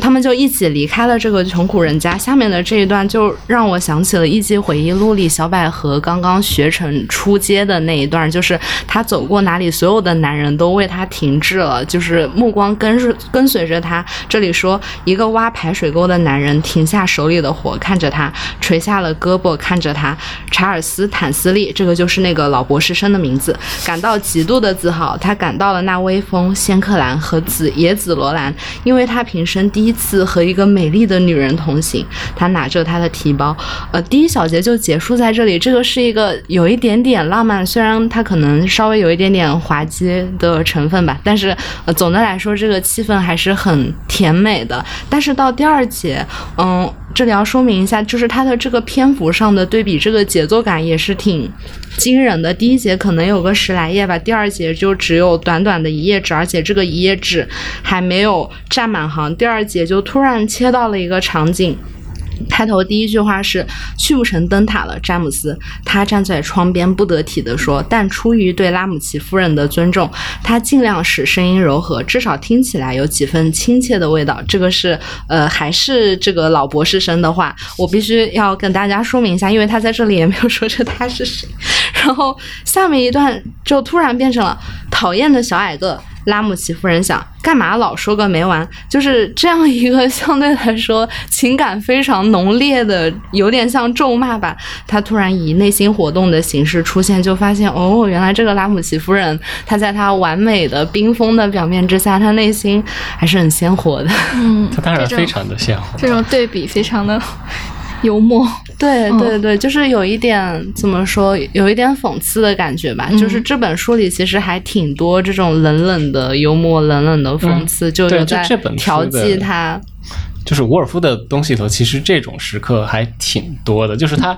他们就一起离开了这个穷苦人家。下面的这一段就让我想起了《一集回忆录》里小百合刚刚学成出街的那一段，就是她走过哪里，所有的男人都为她停滞了，就是目光跟跟随着她。这里说，一个挖排水沟的男人停下手里的活，看着她，垂下了胳膊看着她。查尔斯·坦斯利，这个就是那个老博士生的名字，感到极度的自豪。他感到了那微风、仙客兰和紫野紫罗兰，因为他平生第一。一次和一个美丽的女人同行，他拿着他的提包，呃，第一小节就结束在这里。这个是一个有一点点浪漫，虽然它可能稍微有一点点滑稽的成分吧，但是呃，总的来说这个气氛还是很甜美的。但是到第二节，嗯。这里要说明一下，就是它的这个篇幅上的对比，这个节奏感也是挺惊人的。第一节可能有个十来页吧，第二节就只有短短的一页纸，而且这个一页纸还没有占满行。第二节就突然切到了一个场景。开头第一句话是去不成灯塔了，詹姆斯。他站在窗边，不得体地说，但出于对拉姆齐夫人的尊重，他尽量使声音柔和，至少听起来有几分亲切的味道。这个是呃，还是这个老博士生的话，我必须要跟大家说明一下，因为他在这里也没有说这他是谁。然后下面一段就突然变成了讨厌的小矮个。拉姆齐夫人想干嘛老说个没完，就是这样一个相对来说情感非常浓烈的，有点像咒骂吧。他突然以内心活动的形式出现，就发现哦，原来这个拉姆齐夫人，她在她完美的冰封的表面之下，她内心还是很鲜活的。嗯，她当然非常的鲜活。这种对比非常的。幽默，对对对，就是有一点怎么说，有一点讽刺的感觉吧。就是这本书里其实还挺多这种冷冷的幽默、冷冷的讽刺，就在调剂他。就是伍尔夫的东西头，其实这种时刻还挺多的。就是他。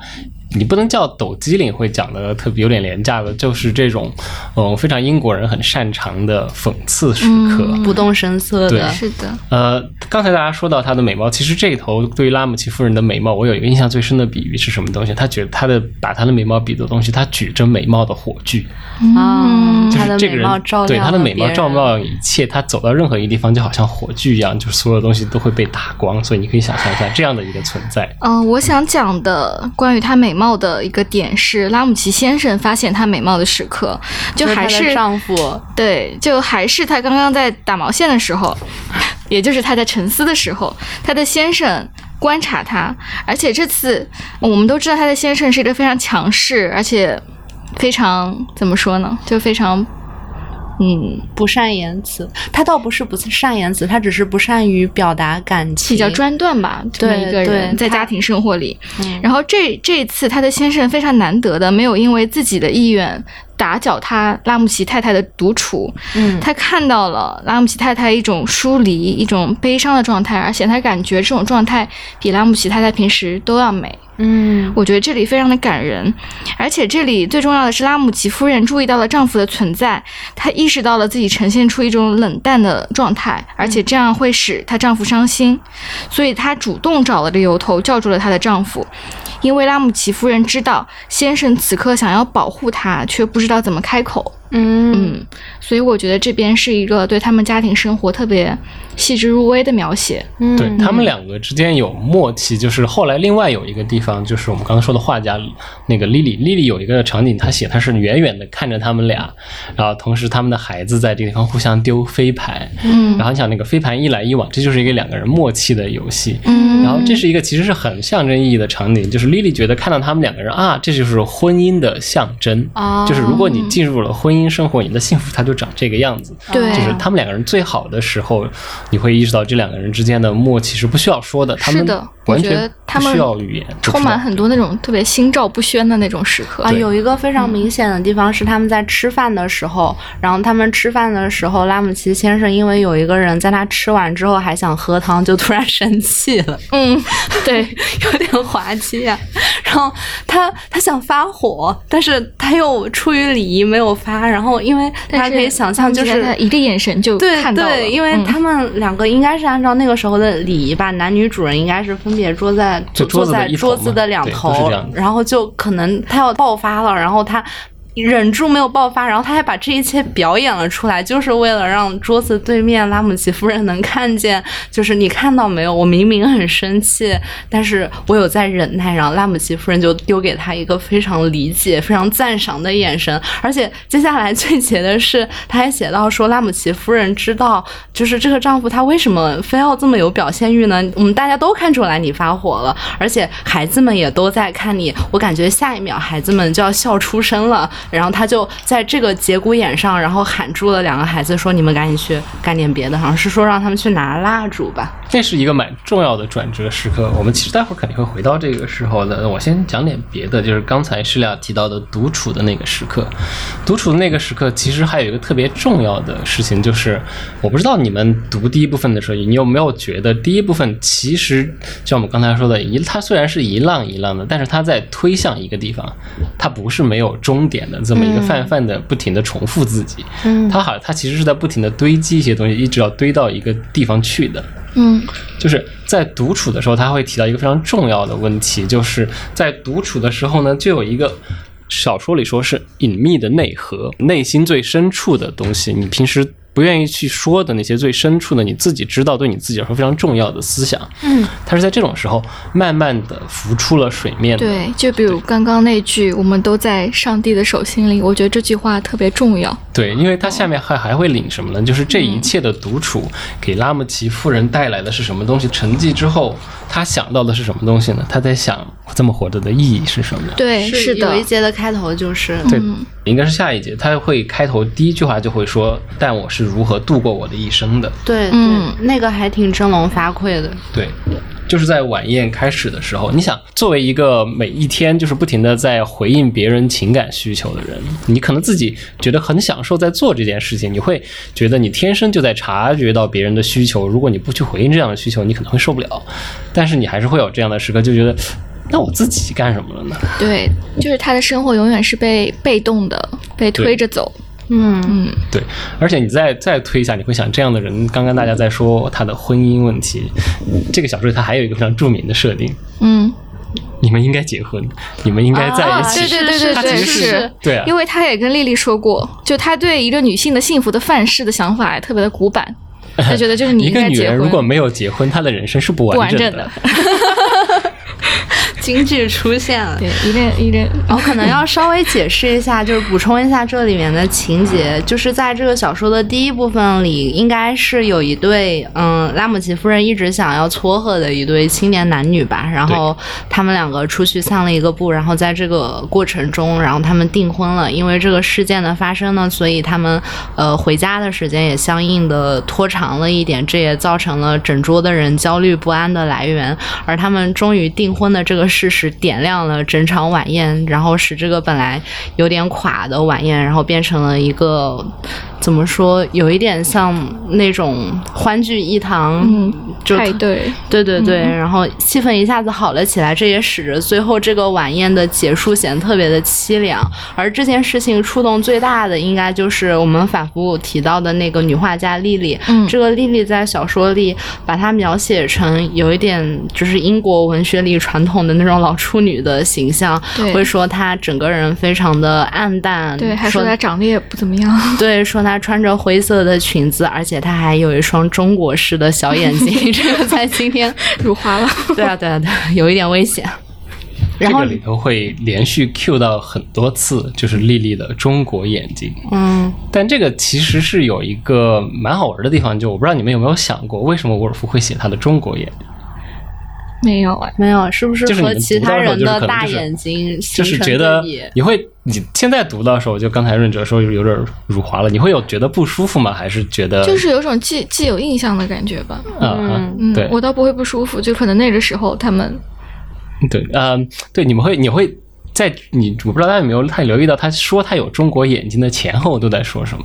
你不能叫抖机灵，会讲的特别有点廉价的，就是这种，嗯，非常英国人很擅长的讽刺时刻，不动声色的，是的。呃，刚才大家说到她的美貌，其实这头对于拉姆齐夫人的美貌，我有一个印象最深的比喻是什么东西？他觉得他的把她的美貌比作东西，她举着美貌的火炬，啊，就是这个人对她的美貌照耀一切，她走到任何一个地方就好像火炬一样，就是所有东西都会被打光，所以你可以想象一下这样的一个存在。嗯，我想讲的关于她美。貌的一个点是拉姆齐先生发现她美貌的时刻，就还是丈夫对，就还是他刚刚在打毛线的时候，也就是他在沉思的时候，他的先生观察他，而且这次我们都知道他的先生是一个非常强势，而且非常怎么说呢，就非常。嗯，不善言辞，他倒不是不善言辞，他只是不善于表达感情，比较专断吧。对一个人在家庭生活里，然后这这次他的先生非常难得的，没有因为自己的意愿打搅他拉姆齐太太的独处。嗯，他看到了拉姆齐太太一种疏离、一种悲伤的状态，而且他感觉这种状态比拉姆齐太太平时都要美。嗯，我觉得这里非常的感人，而且这里最重要的是拉姆齐夫人注意到了丈夫的存在，她意识到了自己呈现出一种冷淡的状态，而且这样会使她丈夫伤心，所以她主动找了个由头叫住了她的丈夫，因为拉姆齐夫人知道先生此刻想要保护她，却不知道怎么开口。嗯，所以我觉得这边是一个对他们家庭生活特别细致入微的描写。嗯，对他们两个之间有默契，就是后来另外有一个地方，就是我们刚刚说的画家那个莉莉，莉莉有一个场景，她写她是远远的看着他们俩，然后同时他们的孩子在这个地方互相丢飞盘，嗯，然后你想那个飞盘一来一往，这就是一个两个人默契的游戏，嗯，然后这是一个其实是很象征意义的场景，就是莉莉觉得看到他们两个人啊，这就是婚姻的象征，哦。就是如果你进入了婚姻。生活，你的幸福它就长这个样子。对，就是他们两个人最好的时候，你会意识到这两个人之间的默契是不需要说的。他们完全不需要语言，充满很多那种特别心照不宣的那种时刻啊。有一个非常明显的地方是他们在吃饭的时候，然后他们吃饭的时候，拉姆齐先生因为有一个人在他吃完之后还想喝汤，就突然生气了。嗯，对，有点滑稽啊。然后他他想发火，但是他又出于礼仪没有发。然后因为大家可以想象，就是他一个眼神就看到了。对，因为他们两个应该是按照那个时候的礼仪吧，男女主人应该是分别坐在坐在桌子的两头，然后就可能他要爆发了，然后他。忍住没有爆发，然后他还把这一切表演了出来，就是为了让桌子对面拉姆齐夫人能看见，就是你看到没有？我明明很生气，但是我有在忍耐。然后拉姆齐夫人就丢给他一个非常理解、非常赞赏的眼神。而且接下来最绝的是，他还写到说，拉姆齐夫人知道，就是这个丈夫他为什么非要这么有表现欲呢？我们大家都看出来你发火了，而且孩子们也都在看你。我感觉下一秒孩子们就要笑出声了。然后他就在这个节骨眼上，然后喊住了两个孩子，说：“你们赶紧去干点别的。”好像是说让他们去拿蜡烛吧。这是一个蛮重要的转折时刻。我们其实待会儿肯定会回到这个时候的。我先讲点别的，就是刚才施俩提到的独处的那个时刻。独处的那个时刻，其实还有一个特别重要的事情，就是我不知道你们读第一部分的时候，你有没有觉得第一部分其实像我们刚才说的，一它虽然是一浪一浪的，但是它在推向一个地方，它不是没有终点的。这么一个泛泛的、不停的重复自己，嗯，它好，它其实是在不停的堆积一些东西，一直要堆到一个地方去的，嗯，就是在独处的时候，他会提到一个非常重要的问题，就是在独处的时候呢，就有一个小说里说是隐秘的内核，内心最深处的东西，你平时。不愿意去说的那些最深处的，你自己知道，对你自己来说非常重要的思想，嗯，它是在这种时候慢慢的浮出了水面。对，就比如刚刚那句“我们都在上帝的手心里”，我觉得这句话特别重要。对，因为它下面还还会领什么呢？就是这一切的独处给拉姆齐夫人带来的是什么东西？沉寂之后，他想到的是什么东西呢？他在想我这么活着的意义是什么？对，是的。有一节的开头就是对，应该是下一节，他会开头第一句话就会说：“但我是。”是如何度过我的一生的？对，嗯，那个还挺振聋发聩的。对，就是在晚宴开始的时候，你想，作为一个每一天就是不停的在回应别人情感需求的人，你可能自己觉得很享受在做这件事情，你会觉得你天生就在察觉到别人的需求。如果你不去回应这样的需求，你可能会受不了。但是你还是会有这样的时刻，就觉得那我自己干什么了呢？对，就是他的生活永远是被被动的，被推着走。嗯嗯，对，而且你再再推一下，你会想这样的人，刚刚大家在说他的婚姻问题，这个小说他还有一个非常著名的设定，嗯，你们应该结婚，你们应该在一起，对对对对对，是，对啊，因为他也跟丽丽说过，就他对一个女性的幸福的范式的想法特别的古板，他觉得就是你 一个女人如果没有结婚，她的人生是不完整的。京剧出现了。对，一恋一恋，我可能要稍微解释一下，就是补充一下这里面的情节，就是在这个小说的第一部分里，应该是有一对，嗯，拉姆齐夫人一直想要撮合的一对青年男女吧，然后他们两个出去散了一个步，然后在这个过程中，然后他们订婚了。因为这个事件的发生呢，所以他们呃回家的时间也相应的拖长了一点，这也造成了整桌的人焦虑不安的来源。而他们终于订婚的这个事实，点亮了整场晚宴，然后使这个本来有点垮的晚宴，然后变成了一个。怎么说？有一点像那种欢聚一堂，嗯，就派对，对对对，然后气氛一下子好了起来，这也使得最后这个晚宴的结束显得特别的凄凉。而这件事情触动最大的，应该就是我们反复提到的那个女画家丽丽。嗯这个丽丽在小说里把她描写成有一点就是英国文学里传统的那种老处女的形象，会说她整个人非常的暗淡，对，还说她长得也不怎么样。对，说她穿着灰色的裙子，而且她还有一双中国式的小眼睛，这个在今天，辱华了。对啊，对啊，对啊，有一点危险。然后这个，里头会连续 Q 到很多次，就是丽丽的中国眼睛。嗯，但这个其实是有一个蛮好玩的地方，就我不知道你们有没有想过，为什么沃尔夫会写他的中国眼睛？没有哎，没有，是不是和其他人的大眼睛就是觉得你会，你现在读到的时候，就刚才润哲说有点辱华了，你会有觉得不舒服吗？还是觉得就是有种既既有印象的感觉吧。啊啊嗯嗯，对我倒不会不舒服，就可能那个时候他们对，嗯，对，你们会，你会在你，我不知道大家有没有太留意到，他说他有中国眼睛的前后都在说什么。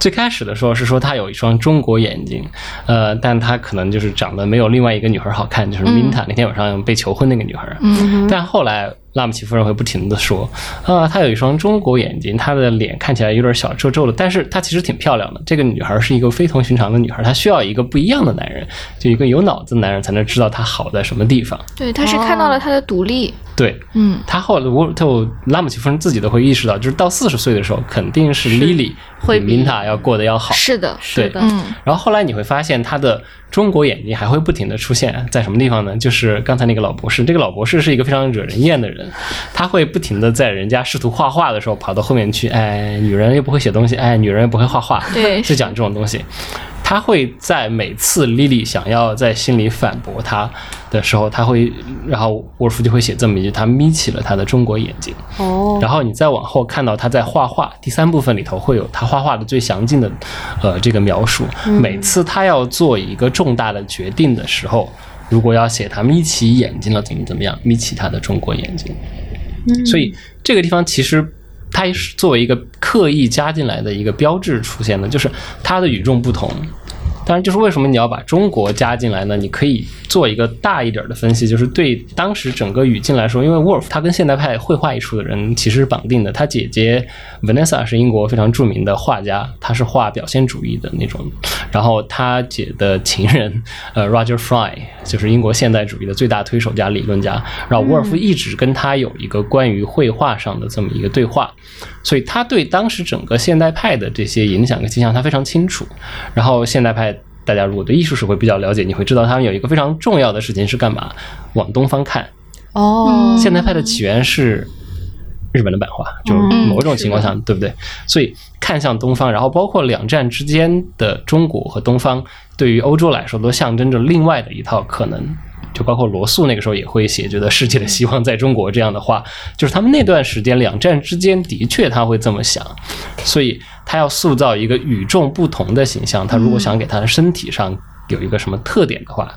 最开始的时候是说他有一双中国眼睛，呃，但他可能就是长得没有另外一个女孩好看，就是嗯 Minta、那天晚上被求婚那个女孩。嗯但后来拉姆齐夫人会不停的说，啊，她有一双中国眼睛，她的脸看起来有点小皱皱的，但是她其实挺漂亮的。这个女孩是一个非同寻常的女孩，她需要一个不一样的男人，就一个有脑子的男人才能知道她好在什么地方。对，她是看到了她的独立。对，嗯，他后来我就拉姆齐夫人自己都会意识到，就是到四十岁的时候，肯定是 Lily 会比比明塔要过得要好。是的，对。是的，嗯。然后后来你会发现，他的中国眼睛还会不停的出现在什么地方呢？就是刚才那个老博士，这个老博士是一个非常惹人厌的人，他会不停的在人家试图画画的时候跑到后面去，哎，女人又不会写东西，哎，女人又不会画画，对。就讲这种东西。他会在每次 Lily 想要在心里反驳他的时候，他会，然后沃尔夫就会写这么一句：“他眯起了他的中国眼睛。”哦，然后你再往后看到他在画画，第三部分里头会有他画画的最详尽的，呃，这个描述。每次他要做一个重大的决定的时候，如果要写他眯起眼睛了，怎么怎么样，眯起他的中国眼睛。所以这个地方其实它也是作为一个刻意加进来的一个标志出现的，就是它的与众不同。当然，就是为什么你要把中国加进来呢？你可以做一个大一点的分析，就是对当时整个语境来说，因为沃尔夫他跟现代派绘画艺术的人其实是绑定的。他姐姐 Vanessa 是英国非常著名的画家，他是画表现主义的那种。然后他姐的情人 呃 Roger Fry 就是英国现代主义的最大推手加理论家。然后沃尔夫一直跟他有一个关于绘画上的这么一个对话，所以他对当时整个现代派的这些影响跟倾向他非常清楚。然后现代派。大家如果对艺术史会比较了解，你会知道他们有一个非常重要的事情是干嘛？往东方看。哦，现代派的起源是日本的版画，就是某种情况下，对不对？所以看向东方，然后包括两战之间的中国和东方，对于欧洲来说都象征着另外的一套可能。就包括罗素那个时候也会写，觉得世界的希望在中国这样的话，就是他们那段时间两战之间的确他会这么想，所以他要塑造一个与众不同的形象。他如果想给他的身体上有一个什么特点的话，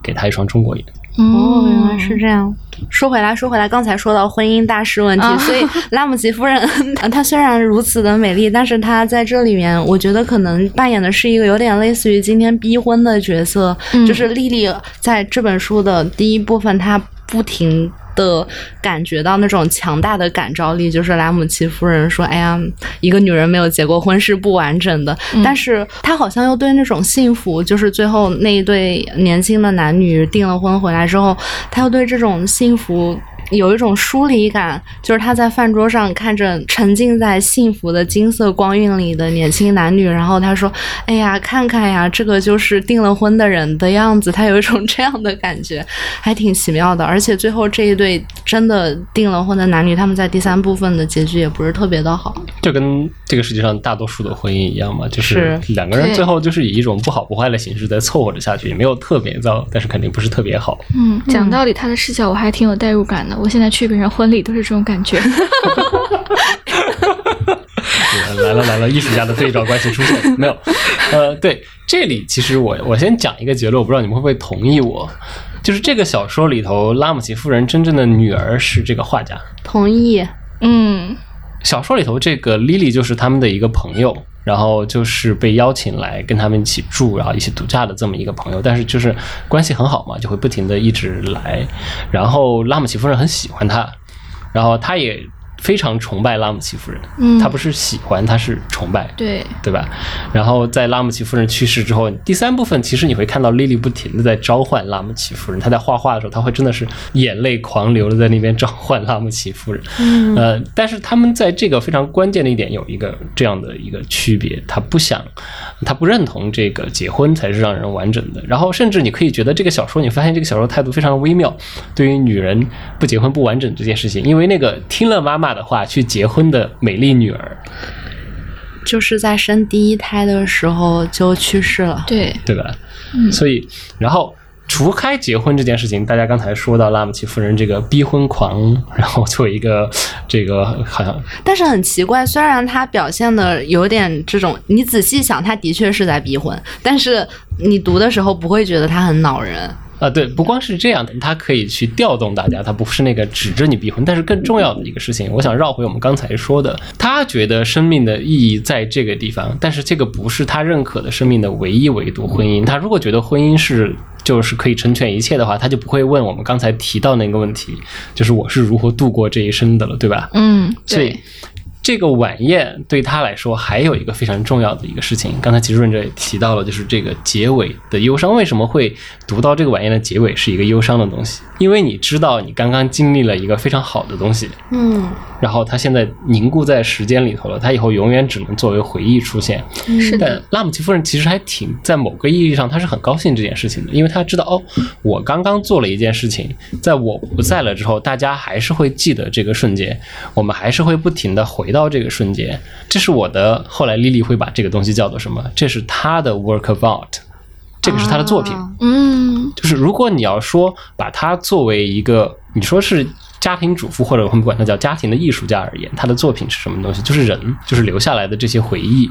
给他一双中国眼。哦，原来是这样。说回来，说回来，刚才说到婚姻大事问题，啊 所以拉姆齐夫人，呃 她虽然如此的美丽，但是她在这里面，我觉得可能扮演的是一个有点类似于今天逼婚的角色，嗯就是莉莉在这本书的第一部分，她不停。的感觉到那种强大的感召力，就是莱姆齐夫人说：“哎呀，一个女人没有结过婚是不完整的。但是她好像又对那种幸福，就是最后那一对年轻的男女订了婚回来之后，她又对这种幸福有一种疏离感，就是他在饭桌上看着沉浸在幸福的金色光晕里的年轻男女，然后他说：“哎呀，看看呀，这个就是订了婚的人的样子。”他有一种这样的感觉，还挺奇妙的。而且最后这一对真的订了婚的男女，他们在第三部分的结局也不是特别的好。就跟这个世界上大多数的婚姻一样嘛，就是两个人最后就是以一种不好不坏的形式在凑合着下去，也没有特别糟，但是肯定不是特别好。嗯，讲道理，他的视角我还挺有代入感的。我现在去别人婚礼都是这种感觉。来了来了，艺术家的对照关系出现没有？呃，对，这里其实我我先讲一个结论，我不知道你们会不会同意我，就是这个小说里头，拉姆齐夫人真正的女儿是这个画家。同意。嗯，小说里头这个莉莉就是他们的一个朋友，然后就是被邀请来跟他们一起住，然后一起度假的这么一个朋友，但是就是关系很好嘛，就会不停的一直来，然后拉姆齐夫人很喜欢他，然后他也。非常崇拜拉姆齐夫人，嗯，他不是喜欢，他是崇拜，对。对吧？然后在拉姆齐夫人去世之后，第三部分其实你会看到莉莉不停的在召唤拉姆齐夫人，她在画画的时候，她会真的是眼泪狂流的在那边召唤拉姆齐夫人，嗯，呃，但是他们在这个非常关键的一点有一个这样的一个区别，他不想，他不认同这个结婚才是让人完整的，然后甚至你可以觉得这个小说，你发现这个小说态度非常微妙，对于女人不结婚不完整这件事情，因为那个听了妈妈。的话去结婚的美丽女儿，就是在生第一胎的时候就去世了，对对吧？嗯，所以然后除开结婚这件事情，大家刚才说到拉姆齐夫人这个逼婚狂，然后作为一个这个好像，但是很奇怪，虽然她表现的有点这种，你仔细想，她的确是在逼婚，但是你读的时候不会觉得她很恼人。啊，对，不光是这样的，他可以去调动大家，他不是那个指着你逼婚。但是更重要的一个事情，我想绕回我们刚才说的，他觉得生命的意义在这个地方，但是这个不是他认可的生命的唯一维度。婚姻，他如果觉得婚姻是就是可以成全一切的话，他就不会问我们刚才提到那个问题，就是我是如何度过这一生的了，对吧？嗯，所以。这个晚宴对他来说还有一个非常重要的一个事情，刚才其实润哲也提到了，就是这个结尾的忧伤。为什么会读到这个晚宴的结尾是一个忧伤的东西？因为你知道你刚刚经历了一个非常好的东西，嗯，然后它现在凝固在时间里头了，它以后永远只能作为回忆出现。是的，拉姆齐夫人其实还挺在某个意义上，她是很高兴这件事情的，因为她知道哦，我刚刚做了一件事情，在我不在了之后，大家还是会记得这个瞬间，我们还是会不停的回到。到这个瞬间，这是我的。后来莉莉会把这个东西叫做什么？这是她的 work of art，这个是她的作品。嗯，就是如果你要说把它作为一个，你说是家庭主妇或者我们管它叫家庭的艺术家而言，他的作品是什么东西？就是人，就是留下来的这些回忆。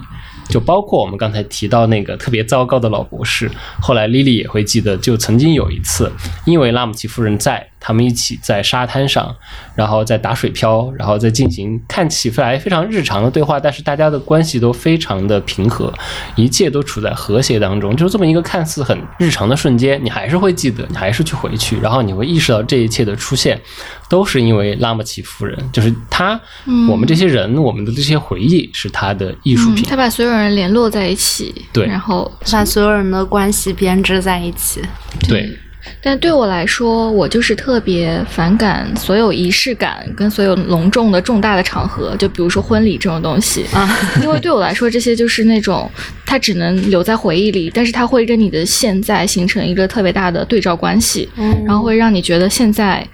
就包括我们刚才提到那个特别糟糕的老博士，后来莉莉也会记得，就曾经有一次，因为拉姆齐夫人在，他们一起在沙滩上，然后在打水漂，然后再进行看起来非常日常的对话，但是大家的关系都非常的平和，一切都处在和谐当中，就是这么一个看似很日常的瞬间，你还是会记得，你还是去回去，然后你会意识到这一切的出现，都是因为拉姆齐夫人，就是他，我们这些人，我们的这些回忆是他的艺术品，他把所有。人联络在一起，对，然后把所有人的关系编织在一起，对。但对我来说，我就是特别反感所有仪式感跟所有隆重的重大的场合，就比如说婚礼这种东西。啊，因为对我来说，这些就是那种它只能留在回忆里，但是它会跟你的现在形成一个特别大的对照关系，嗯。然后会让你觉得现在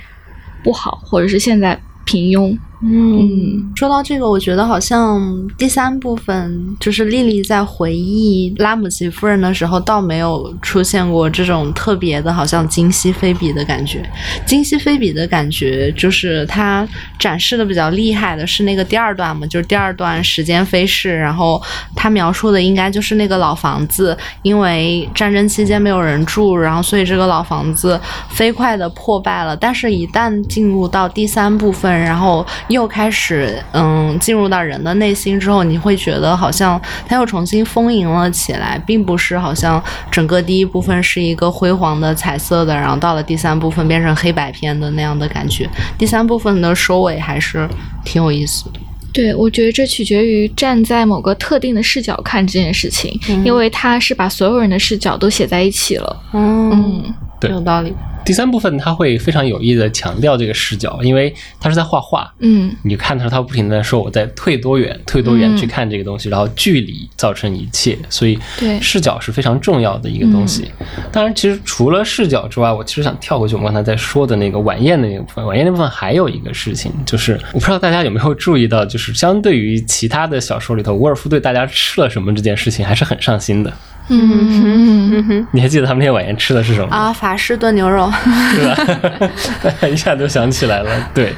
不好，或者是现在平庸。嗯，说到这个，我觉得好像第三部分就是莉莉在回忆拉姆齐夫人的时候，倒没有出现过这种特别的，好像今昔非比的感觉。今昔非比的感觉，就是他展示的比较厉害的是那个第二段嘛，就是第二段时间飞逝，然后他描述的应该就是那个老房子，因为战争期间没有人住，然后所以这个老房子飞快的破败了。但是，一旦进入到第三部分，然后又开始，嗯，进入到人的内心之后，你会觉得好像它又重新丰盈了起来，并不是好像整个第一部分是一个辉煌的彩色的，然后到了第三部分变成黑白片的那样的感觉。第三部分的收尾还是挺有意思的。对，我觉得这取决于站在某个特定的视角看这件事情，因为他是把所有人的视角都写在一起了。嗯，有道理。第三部分他会非常有意的强调这个视角，因为他是在画画，嗯你看的时候他不停的说我在退多远，退多远去看这个东西，然后距离造成一切，所以对视角是非常重要的一个东西。当然，其实除了视角之外，我其实想跳回去我们刚才在说的那个晚宴的那个部分，晚宴那部分还有一个事情，就是我不知道大家有没有注意到，就是相对于其他的小说里头，沃尔夫对大家吃了什么这件事情还是很上心的。嗯嗯 你还记得他们那天晚宴吃的是什么？啊，法式炖牛肉，对吧？一下就想起来了，对，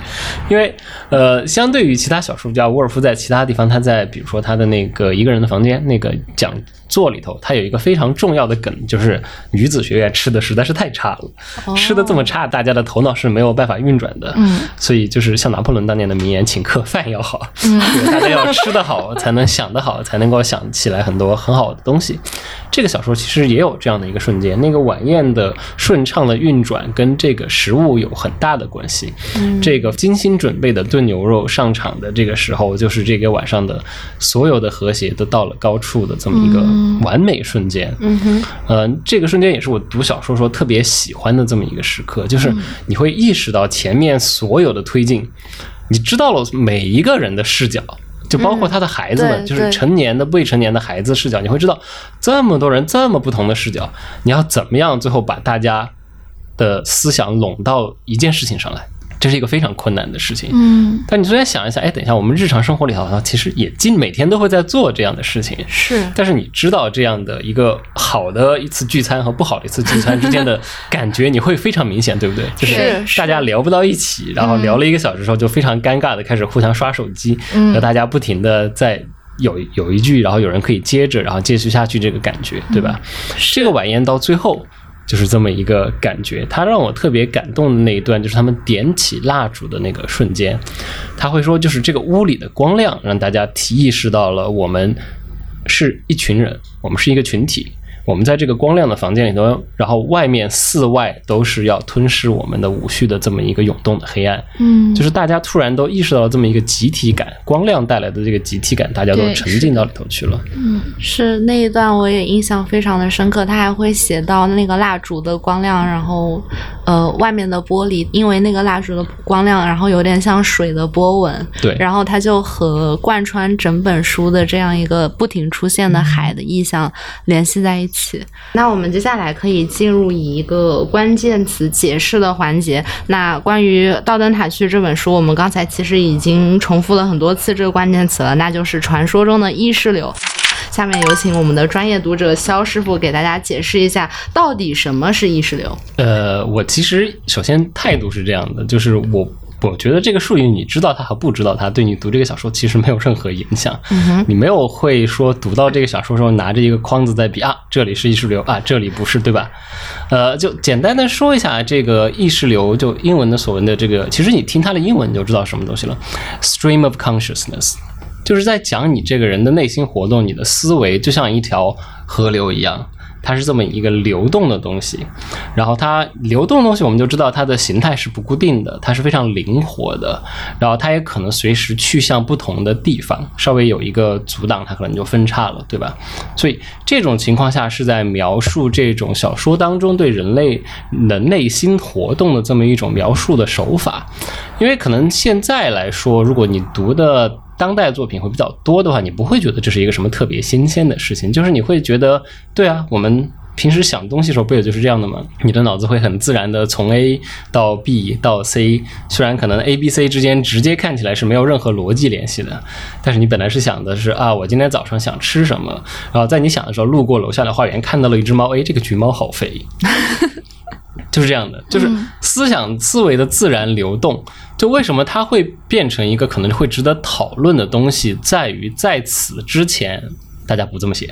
因为呃，相对于其他小说家，沃尔夫在其他地方，他在比如说他的那个一个人的房间那个讲座里头，它有一个非常重要的梗，就是女子学院吃的实在是太差了，吃的这么差，大家的头脑是没有办法运转的，嗯，所以就是像拿破仑当年的名言，请客饭要好，嗯，大家要吃得好，才能想得好，才能够想起来很多很好的东西。这个小说其实也有这样的一个瞬间，那个晚宴的顺畅的运转跟这个食物有很大的关系。这个精心准备的炖牛肉上场的这个时候，就是这个晚上的所有的和谐都到了高处的这么一个完美瞬间。嗯哼，呃，这个瞬间也是我读小说时候特别喜欢的这么一个时刻，就是你会意识到前面所有的推进，你知道了每一个人的视角。就包括他的孩子们，对就是成年的、未成年的孩子视角，你会知道这么多人这么不同的视角，你要怎么样最后把大家的思想拢到一件事情上来，这是一个非常困难的事情。嗯但你突然想一想，哎，等一下，我们日常生活里头好像其实也近每天都会在做这样的事情，是但是你知道这样的一个好的一次聚餐和不好的一次聚餐之间的 感觉，你会非常明显，对不对？就是是大家聊不到一起，然后聊了一个小时之后，就非常尴尬的开始互相刷手机，嗯和大家不停的在。有有一句，然后有人可以接着，然后继续下去，这个感觉，对吧？这个晚宴到最后就是这么一个感觉。他让我特别感动的那一段，就是他们点起蜡烛的那个瞬间，他会说，就是这个屋里的光亮让大家提意识到了我们是一群人，我们是一个群体。我们在这个光亮的房间里头，然后外面四外都是要吞噬我们的无序的这么一个涌动的黑暗，嗯，就是大家突然都意识到了这么一个集体感，光亮带来的这个集体感，大家都沉浸到里头去了。嗯是那一段我也印象非常的深刻，他还会写到那个蜡烛的光亮，然后呃外面的玻璃因为那个蜡烛的光亮，然后有点像水的波纹，对。然后它就和贯穿整本书的这样一个不停出现的海的意象联系在一起。那我们接下来可以进入一个关键词解释的环节。那关于《道灯塔序》这本书，我们刚才其实已经重复了很多次这个关键词了，那就是传说中的意识流。下面有请我们的专业读者肖师傅给大家解释一下，到底什么是意识流？呃，我其实首先态度是这样的，就是我我觉得这个术语你知道它和不知道它，对你读这个小说其实没有任何影响。你没有会说读到这个小说时候拿着一个框子在比啊，这里是意识流啊，这里不是，对吧？呃，就简单的说一下这个意识流，就英文的所谓的这个，其实你听它的英文你就知道什么东西了，stream of consciousness。就是在讲你这个人的内心活动，你的思维就像一条河流一样，它是这么一个流动的东西。然后它流动的东西，我们就知道它的形态是不固定的，它是非常灵活的。然后它也可能随时去向不同的地方，稍微有一个阻挡，它可能就分叉了，对吧？所以这种情况下是在描述这种小说当中对人类的内心活动的这么一种描述的手法。因为可能现在来说，如果你读的当代作品会比较多的话，你不会觉得这是一个什么特别新鲜的事情，就是你会觉得，对啊，我们平时想东西的时候不也就是这样的吗？你的脑子会很自然的从 A 到 B 到 C，虽然可能 A、B、C 之间直接看起来是没有任何逻辑联系的，但是你本来是想的是啊，我今天早上想吃什么，然后在你想的时候，路过楼下的花园看到了一只猫，哎，这个橘猫好肥。就是这样的，就是思想思维的自然流动。就为什么它会变成一个可能会值得讨论的东西，在于在此之前大家不这么写。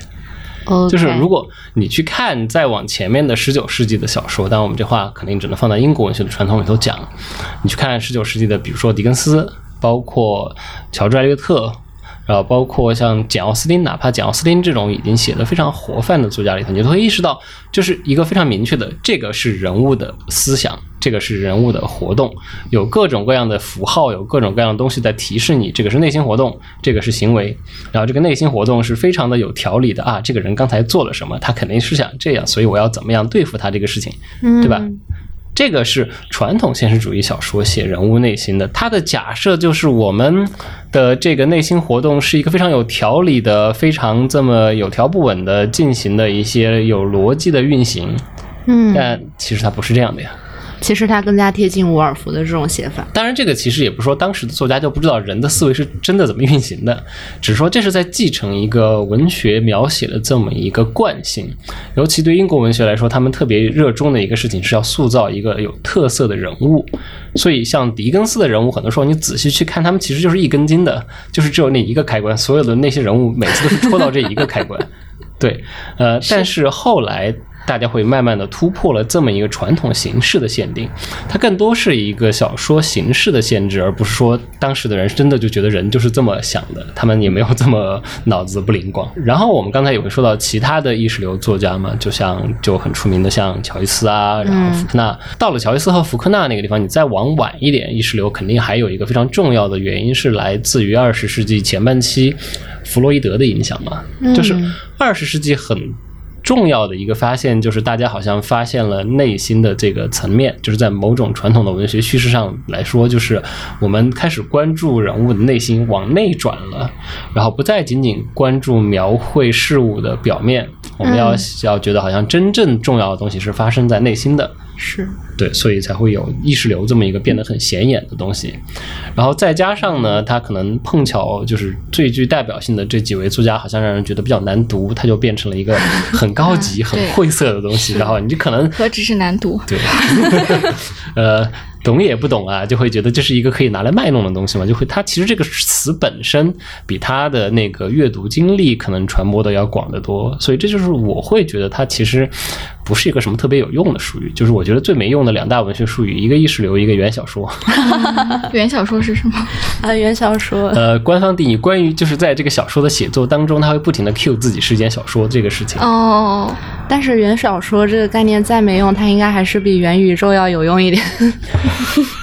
就是如果你去看再往前面的十九世纪的小说，当然我们这话肯定只能放在英国文学的传统里头讲。你去看十九世纪的，比如说狄更斯，包括乔治艾略特。然后包括像简奥斯汀，哪怕简奥斯汀这种已经写的非常活泛的作家里头，你都会意识到，就是一个非常明确的，这个是人物的思想，这个是人物的活动，有各种各样的符号，有各种各样的东西在提示你，这个是内心活动，这个是行为，然后这个内心活动是非常的有条理的啊，这个人刚才做了什么，他肯定是想这样，所以我要怎么样对付他这个事情，对吧？这个是传统现实主义小说写人物内心的，它的假设就是我们的这个内心活动是一个非常有条理的、非常这么有条不紊的进行的一些有逻辑的运行。嗯，但其实它不是这样的呀。其实它更加贴近伍尔夫的这种写法。当然，这个其实也不是说当时的作家就不知道人的思维是真的怎么运行的，只是说这是在继承一个文学描写的这么一个惯性。尤其对英国文学来说，他们特别热衷的一个事情是要塑造一个有特色的人物。所以，像狄更斯的人物，很多时候你仔细去看，他们其实就是一根筋的，就是只有那一个开关，所有的那些人物每次都是戳到这一个开关。对，呃，但是后来。大家会慢慢的突破了这么一个传统形式的限定，它更多是一个小说形式的限制，而不是说当时的人真的就觉得人就是这么想的，他们也没有这么脑子不灵光。然后我们刚才也会说到其他的意识流作家嘛，就像就很出名的像乔伊斯啊，然后福克纳。到了乔伊斯和福克纳那个地方，你再往晚一点，意识流肯定还有一个非常重要的原因是来自于二十世纪前半期弗洛伊德的影响嘛，就是二十世纪很。重要的一个发现就是，大家好像发现了内心的这个层面，就是在某种传统的文学叙事上来说，就是我们开始关注人物的内心往内转了，然后不再仅仅关注描绘事物的表面，我们要要觉得好像真正重要的东西是发生在内心的。是对，所以才会有意识流这么一个变得很显眼的东西，然后再加上呢，他可能碰巧就是最具代表性的这几位作家，好像让人觉得比较难读，他就变成了一个很高级、很晦涩的东西，然后你就可能何止是难读，对，呃。懂也不懂啊，就会觉得这是一个可以拿来卖弄的东西嘛，就会它其实这个词本身比它的那个阅读经历可能传播的要广得多，所以这就是我会觉得它其实不是一个什么特别有用的术语，就是我觉得最没用的两大文学术语，一个意识流，一个原小说。原小说是什么？啊，原小说。呃，官方定义关于就是在这个小说的写作当中，他会不停的 cue 自己是一件小说这个事情。哦，但是原小说这个概念再没用，它应该还是比元宇宙要有用一点。Yeah.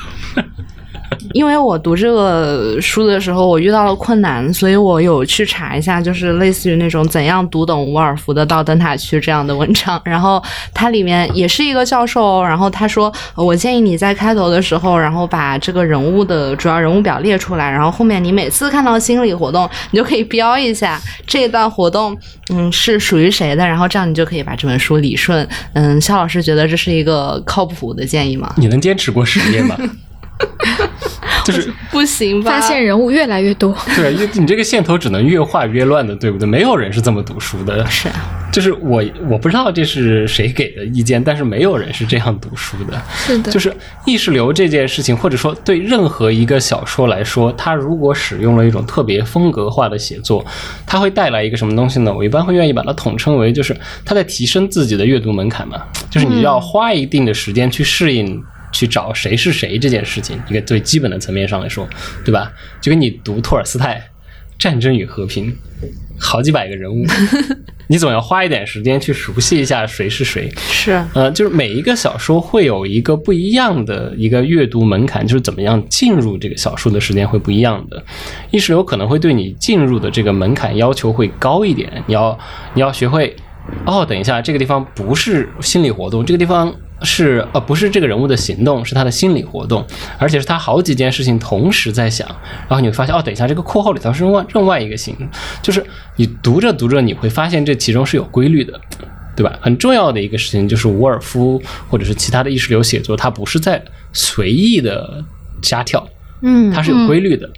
因为我读这个书的时候，我遇到了困难，所以我有去查一下，就是类似于那种怎样读懂伍尔夫的《到灯塔区》这样的文章。然后它里面也是一个教授，然后他说，我建议你在开头的时候，然后把这个人物的主要人物表列出来，然后后面你每次看到心理活动，你就可以标一下这一段活动，嗯，是属于谁的，然后这样你就可以把这本书理顺。嗯，肖老师觉得这是一个靠谱的建议吗？你能坚持过十页吗？就是不行吧？发现人物越来越多，对，因为你这个线头只能越画越乱的，对不对？没有人是这么读书的。是啊，就是我我不知道这是谁给的意见，但是没有人是这样读书的。是的，就是意识流这件事情，或者说对任何一个小说来说，它如果使用了一种特别风格化的写作，它会带来一个什么东西呢？我一般会愿意把它统称为，就是它在提升自己的阅读门槛嘛。就是你要花一定的时间去适应。去找谁是谁这件事情，一个最基本的层面上来说，对吧？就跟你读托尔斯泰《战争与和平》，好几百个人物，你总要花一点时间去熟悉一下谁是谁。是，呃，就是每一个小说会有一个不一样的一个阅读门槛，就是怎么样进入这个小说的时间会不一样的。意识流可能会对你进入的这个门槛要求会高一点，你要你要学会。哦，等一下，这个地方不是心理活动，这个地方是呃，不是这个人物的行动，是他的心理活动，而且是他好几件事情同时在想。然后你会发现，哦，等一下，这个括号里头是另外另外一个形，就是你读着读着，你会发现这其中是有规律的，对吧？很重要的一个事情就是伍尔夫或者是其他的意识流写作，它不是在随意的瞎跳，嗯，它是有规律的。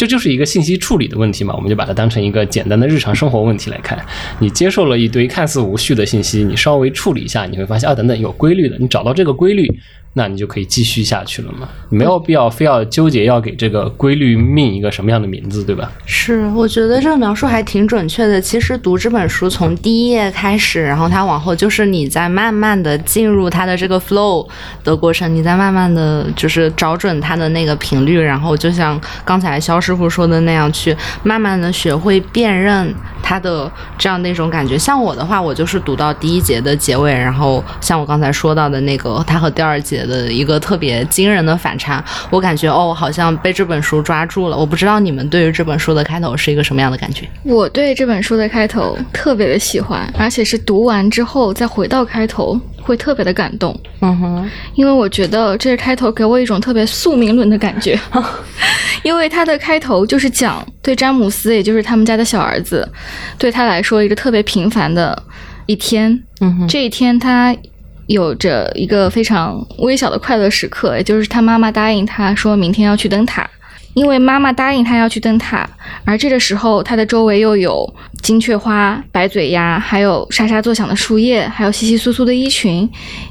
这就是一个信息处理的问题嘛，我们就把它当成一个简单的日常生活问题来看。你接受了一堆看似无序的信息，你稍微处理一下，你会发现啊，等等有规律的，你找到这个规律。那你就可以继续下去了嘛？没有必要非要纠结要给这个规律命一个什么样的名字，对吧？是，我觉得这个描述还挺准确的。其实读这本书从第一页开始，然后它往后就是你在慢慢的进入它的这个 flow 的过程，你在慢慢的就是找准它的那个频率，然后就像刚才肖师傅说的那样，去慢慢的学会辨认它的这样的一种感觉。像我的话，我就是读到第一节的结尾，然后像我刚才说到的那个，它和第二节。的一个特别惊人的反差，我感觉哦，好像被这本书抓住了。我不知道你们对于这本书的开头是一个什么样的感觉？我对这本书的开头特别的喜欢，而且是读完之后再回到开头，会特别的感动，嗯哼，因为我觉得这个开头给我一种特别宿命论的感觉，因为它的开头就是讲对詹姆斯，也就是他们家的小儿子，对他来说一个特别平凡的一天，嗯哼，这一天他有着一个非常微小的快乐时刻，也就是他妈妈答应他说明天要去灯塔。因为妈妈答应他要去灯塔，而这个时候他的周围又有金雀花、白嘴鸭，还有沙沙作响的树叶，还有稀稀疏疏的衣裙，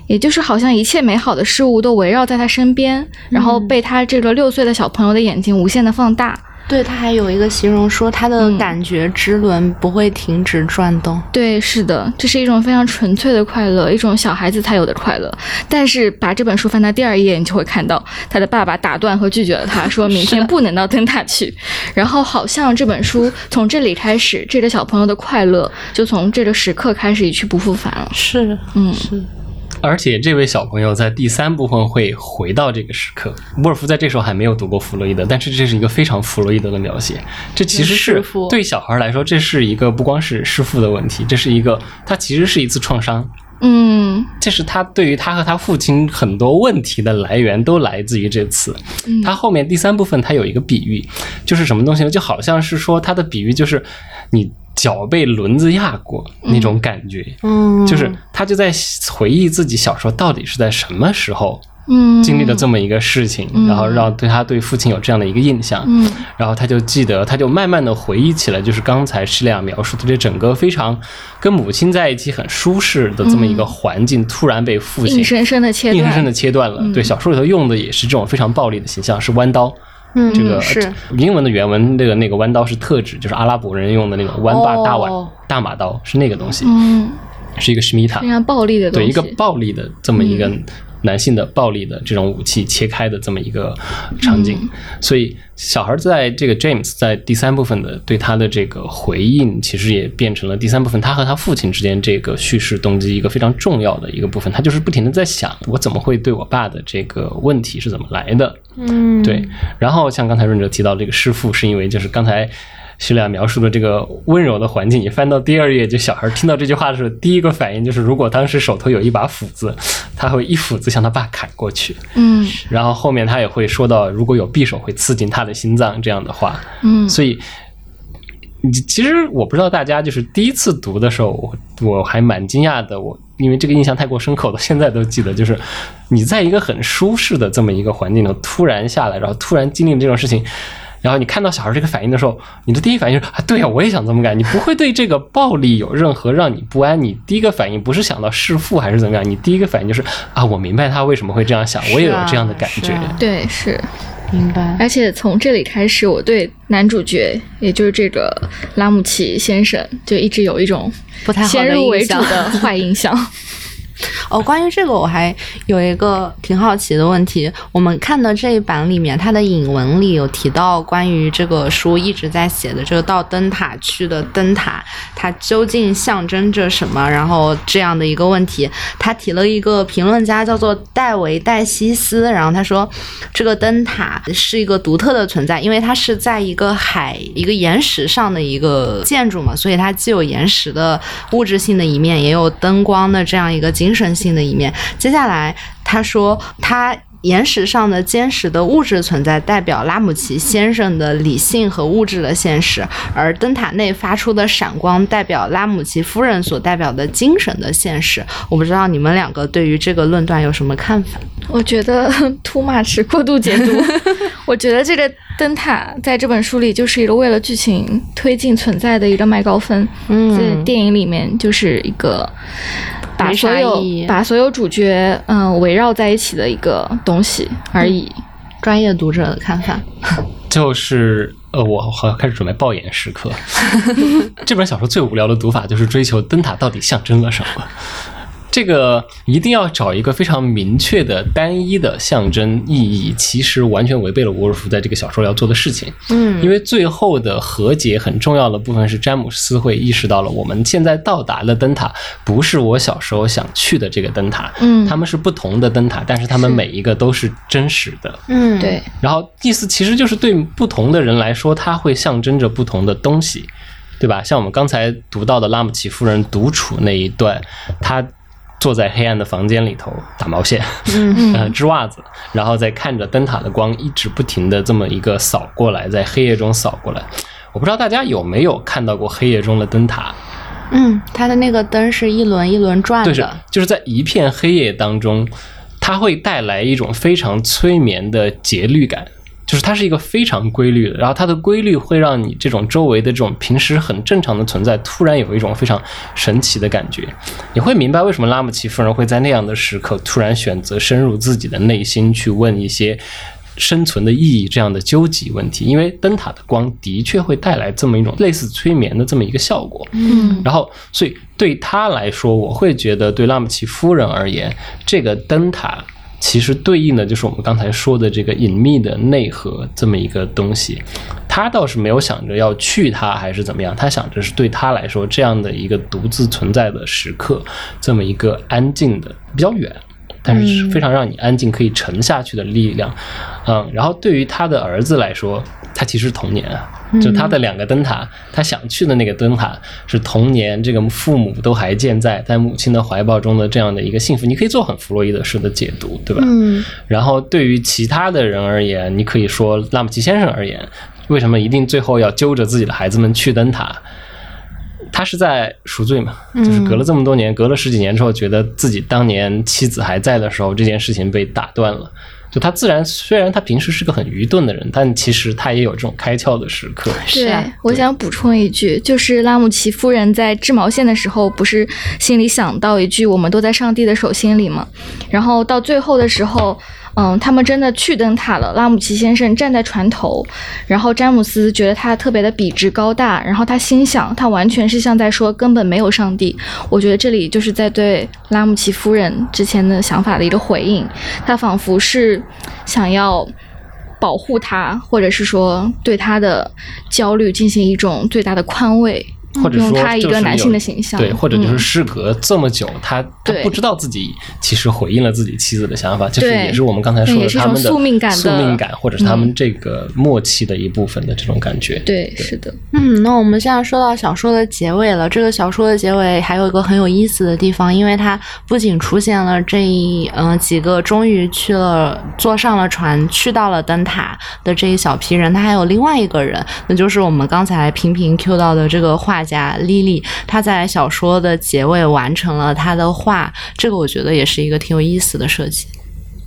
也就是好像一切美好的事物都围绕在他身边，然后被他这个六岁的小朋友的眼睛无限的放大。对他还有一个形容说，他的感觉之轮不会停止转动。对，是的，这是一种非常纯粹的快乐，一种小孩子才有的快乐。但是把这本书翻到第二页，你就会看到他的爸爸打断和拒绝了他，说明天不能到灯塔去。然后好像这本书从这里开始，这个小朋友的快乐就从这个时刻开始一去不复返了。是，嗯，是。而且这位小朋友在第三部分会回到这个时刻。沃尔夫在这时候还没有读过弗洛伊德，但是这是一个非常弗洛伊德的描写。这其实是对小孩来说，这是一个不光是弑父的问题，这是一个他其实是一次创伤。嗯，这是他对于他和他父亲很多问题的来源都来自于这次。他后面第三部分他有一个比喻，就是什么东西呢？就好像是说他的比喻就是你。脚被轮子压过那种感觉，嗯，就是他就在回忆自己小时候到底是在什么时候，嗯，经历了这么一个事情，然后让对他对父亲有这样的一个印象，嗯，然后他就记得，他就慢慢的回忆起来，就是刚才施利亚描述的这整个非常跟母亲在一起很舒适的这么一个环境，突然被父亲硬生生的切断，硬生生的切断了。对，小说里头用的也是这种非常暴力的形象，是弯刀。嗯，这个是。英文的原文，那个那个弯刀是特指，就是阿拉伯人用的那种弯把大碗、哦大马刀，是那个东西，嗯，是一个施密塔非，常暴力的东对，一个暴力的这么一个男性的暴力的这种武器切开的这么一个场景，所以小孩在这个 James 在第三部分的对他的这个回应，其实也变成了第三部分。他和他父亲之间这个叙事动机一个非常重要的一个部分，他就是不停的在想我怎么会对我爸的这个问题是怎么来的，嗯，对，然后像刚才润哲提到这个弑父，是因为就是刚才徐亮描述的这个温柔的环境，你翻到第二页，就小孩听到这句话的时候，第一个反应就是，如果当时手头有一把斧子，他会一斧子向他爸砍过去。嗯然后后面他也会说到，如果有匕首会刺进他的心脏这样的话。嗯所以，你其实我不知道大家就是第一次读的时候，我我还蛮惊讶的。我因为这个印象太过深刻，到现在都记得。就是你在一个很舒适的这么一个环境里突然下来，然后突然经历了这种事情，然后你看到小孩这个反应的时候，你的第一反应是啊，对呀、我也想这么干。你不会对这个暴力有任何让你不安。你第一个反应不是想到弑父还是怎么样，你第一个反应就是啊，我明白他为什么会这样想，我也有这样的感觉。对是。明白。而且从这里开始，我对男主角，也就是这个拉姆齐先生，就一直有一种不太好的先入为主的坏印象。哦，关于这个我还有一个挺好奇的问题。我们看的这一版里面，它的引文里有提到关于这个书一直在写的这个到灯塔去的灯塔，它究竟象征着什么？然后这样的一个问题，他提了一个评论家叫做戴维戴西斯，然后他说这个灯塔是一个独特的存在，因为它是在一个海一个岩石上的一个建筑嘛，所以它既有岩石的物质性的一面，也有灯光的这样一个精神性的一面。接下来他说他。岩石上的坚实的物质存在，代表拉姆齐先生的理性和物质的现实；而灯塔内发出的闪光，代表拉姆齐夫人所代表的精神的现实。我不知道你们两个对于这个论断有什么看法？我觉得 too much 过度解读。我觉得这个灯塔在这本书里就是一个为了剧情推进存在的一个麦高芬，嗯在电影里面就是一个把所有把所有主角嗯围绕在一起的一个东西而已。专业读者的看法？就是呃，我好像开始准备爆眼时刻。这本小说最无聊的读法就是追求灯塔到底象征了什么。这个一定要找一个非常明确的、单一的象征意义，其实完全违背了沃尔夫在这个小说要做的事情。嗯因为最后的和解很重要的部分是詹姆斯会意识到了，我们现在到达的灯塔不是我小时候想去的这个灯塔，嗯他们是不同的灯塔，但是他们每一个都是真实的。嗯，对，然后意思其实就是对不同的人来说，它会象征着不同的东西，对吧？像我们刚才读到的拉姆齐夫人独处那一段，她坐在黑暗的房间里头打毛线，嗯 呃，织袜子，然后再看着灯塔的光一直不停的这么一个扫过来，在黑夜中扫过来。我不知道大家有没有看到过黑夜中的灯塔，嗯，它的那个灯是一轮一轮转就是的，就是在一片黑夜当中，它会带来一种非常催眠的节律感。就是它是一个非常规律的，然后它的规律会让你这种周围的这种平时很正常的存在，突然有一种非常神奇的感觉。你会明白为什么拉姆齐夫人会在那样的时刻突然选择深入自己的内心去问一些生存的意义这样的究极问题，因为灯塔的光的确会带来这么一种类似催眠的这么一个效果。嗯然后，所以对他来说，我会觉得对拉姆齐夫人而言，这个灯塔其实对应的就是我们刚才说的这个隐秘的内核这么一个东西。他倒是没有想着要去它还是怎么样，他想着是对他来说这样的一个独自存在的时刻，这么一个安静的比较远。但是是非常让你安静可以沉下去的力量，嗯，然后对于他的儿子来说，他其实是童年啊，就他的两个灯塔，他想去的那个灯塔是童年，这个父母都还健在，在母亲的怀抱中的这样的一个幸福，你可以做很弗洛伊德式的解读，对吧？嗯然后对于其他的人而言，你可以说拉姆齐先生而言，为什么一定最后要揪着自己的孩子们去灯塔？他是在赎罪嘛，就是隔了这么多年，隔了十几年之后，觉得自己当年妻子还在的时候，这件事情被打断了。就他自然，虽然他平时是个很愚钝的人，但其实他也有这种开窍的时刻。对 是啊，我想补充一句，就是拉姆齐夫人在织毛线的时候，不是心里想到一句“我们都在上帝的手心里”吗？然后到最后的时候，嗯，他们真的去灯塔了。拉姆齐先生站在船头，然后詹姆斯觉得他特别的笔直高大，然后他心想，他完全是像在说根本没有上帝。我觉得这里就是在对拉姆齐夫人之前的想法的一个回应，他仿佛是想要。保护他，或者是说对他的焦虑进行一种最大的宽慰，或者说用他一就是个男性有的形象，对，或者就是嗯事隔这么久，他他不知道自己其实回应了自己妻子的想法，就是也是我们刚才说对也是一种的他们的宿命感的宿命感，或者是他们嗯这个默契的一部分的这种感觉。对，是的，嗯，那我们现在说到小说的结尾了。这个小说的结尾还有一个很有意思的地方，因为它不仅出现了这一嗯、呃几个终于去了坐上了船去到了灯塔的这一小批人，他还有另外一个人，那就是我们刚才频频 Q 到的这个大家莉莉。她在小说的结尾完成了她的画，这个我觉得也是一个挺有意思的设计。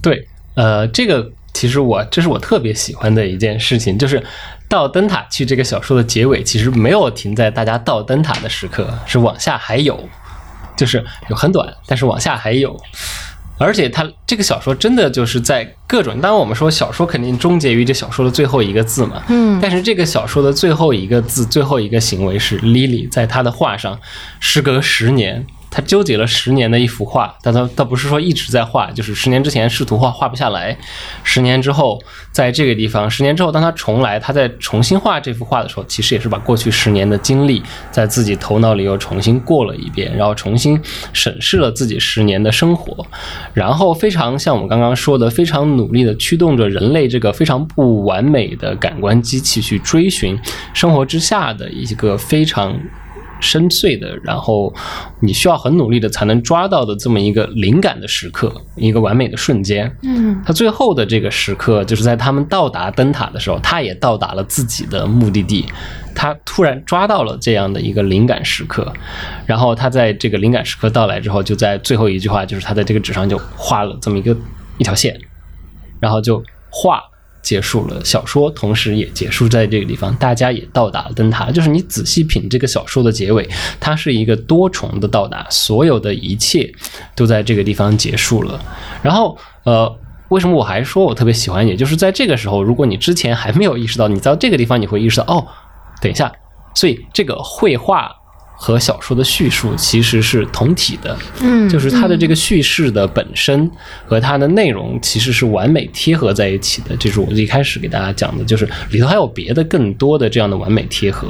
对，呃，这个其实我这是我特别喜欢的一件事情，就是到灯塔去这个小说的结尾，其实没有停在大家到灯塔的时刻，是往下还有，就是有很短，但是往下还有。而且它这个小说真的就是在各种，当然我们说小说肯定终结于这小说的最后一个字嘛，嗯。但是这个小说的最后一个字、最后一个行为是 Lily 在他的画上，时隔十年，他纠结了十年的一幅画，但他倒不是说一直在画，就是十年之前试图画画不下来，十年之后在这个地方，十年之后当他重来，他在重新画这幅画的时候，其实也是把过去十年的经历在自己头脑里又重新过了一遍，然后重新审视了自己十年的生活，然后非常像我们刚刚说的，非常努力的驱动着人类这个非常不完美的感官机器去追寻生活之下的一个非常。深邃的，然后你需要很努力的才能抓到的这么一个灵感的时刻，一个完美的瞬间。嗯他最后的这个时刻，就是在他们到达灯塔的时候，他也到达了自己的目的地。他突然抓到了这样的一个灵感时刻，然后他在这个灵感时刻到来之后，就在最后一句话，就是他在这个纸上就画了这么一个一条线，然后就画结束了小说，同时也结束在这个地方，大家也到达了灯塔。就是你仔细品这个小说的结尾，它是一个多重的到达，所有的一切都在这个地方结束了。然后，呃。为什么我还说我特别喜欢？也就是在这个时候，如果你之前还没有意识到，你到这个地方你会意识到，哦，等一下，所以这个绘画和小说的叙述其实是同体的，嗯，就是它的这个叙事的本身和它的内容其实是完美贴合在一起的。这是我一开始给大家讲的，就是里头还有别的更多的这样的完美贴合，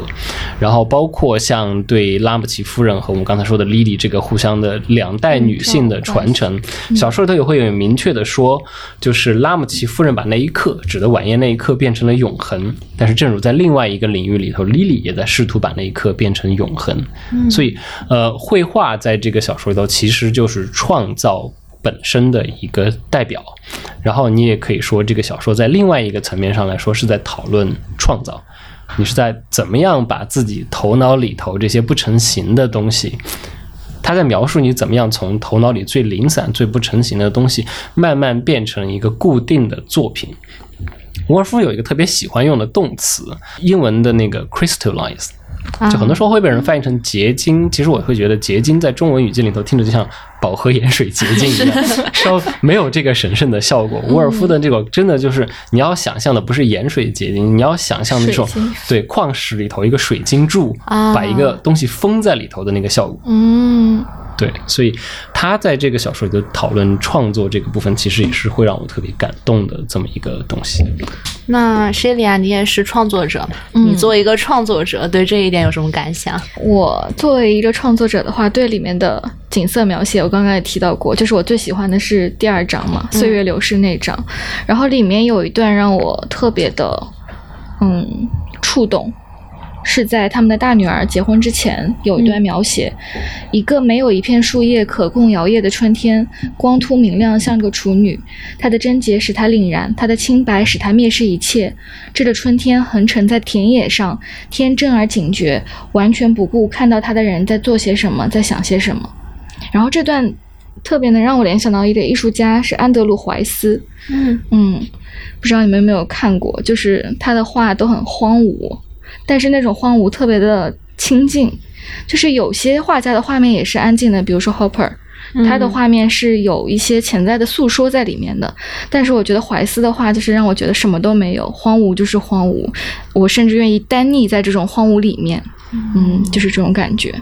然后包括像对拉姆齐夫人和我们刚才说的莉莉这个互相的两代女性的传承，小说里头也会有明确的说，就是拉姆齐夫人把那一刻指的晚宴那一刻变成了永恒，但是正如在另外一个领域里头，莉莉也在试图把那一刻变成永恒。所以，呃，绘画在这个小说里头其实就是创造本身的一个代表。然后你也可以说，这个小说在另外一个层面上来说是在讨论创造。你是在怎么样把自己头脑里头这些不成形的东西，他在描述你怎么样从头脑里最零散、最不成形的东西，慢慢变成一个固定的作品。沃尔夫有一个特别喜欢用的动词，英文的那个 crystallize。就很多时候会被人翻译成结晶，其实我会觉得结晶在中文语境里头听着就像饱和盐水结晶一样，稍没有这个神圣的效果。伍尔夫的这个真的就是你要想象的不是盐水结晶，你要想象那种对矿石里头一个水晶柱把一个东西封在里头的那个效果。嗯。对，所以他在这个小说里的讨论创作这个部分，其实也是会让我特别感动的这么一个东西。那 Shelia，你也是创作者，你作为一个创作者，对这一点有什么感想？我作为一个创作者的话，对里面的景色描写，我刚刚也提到过，就是我最喜欢的是第二章嘛，岁月流逝那章，然后里面有一段让我特别的，嗯，触动。是在他们的大女儿结婚之前，有一段描写，一个没有一片树叶可供摇曳的春天，光秃明亮，像个处女。她的贞洁使她凛然，她的清白使她蔑视一切。这个春天横沉在田野上，天真而警觉，完全不顾看到她的人在做些什么，在想些什么。然后这段特别能让我联想到一个艺术家，是安德鲁怀斯。嗯嗯，不知道你们有没有看过，就是他的画都很荒芜。但是那种荒芜特别的清静，就是有些画家的画面也是安静的，比如说 Hopper，他的画面是有一些潜在的诉说在里面的。但是我觉得怀斯的画就是让我觉得什么都没有，荒芜就是荒芜，我甚至愿意单溺在这种荒芜里面，嗯，就是这种感觉。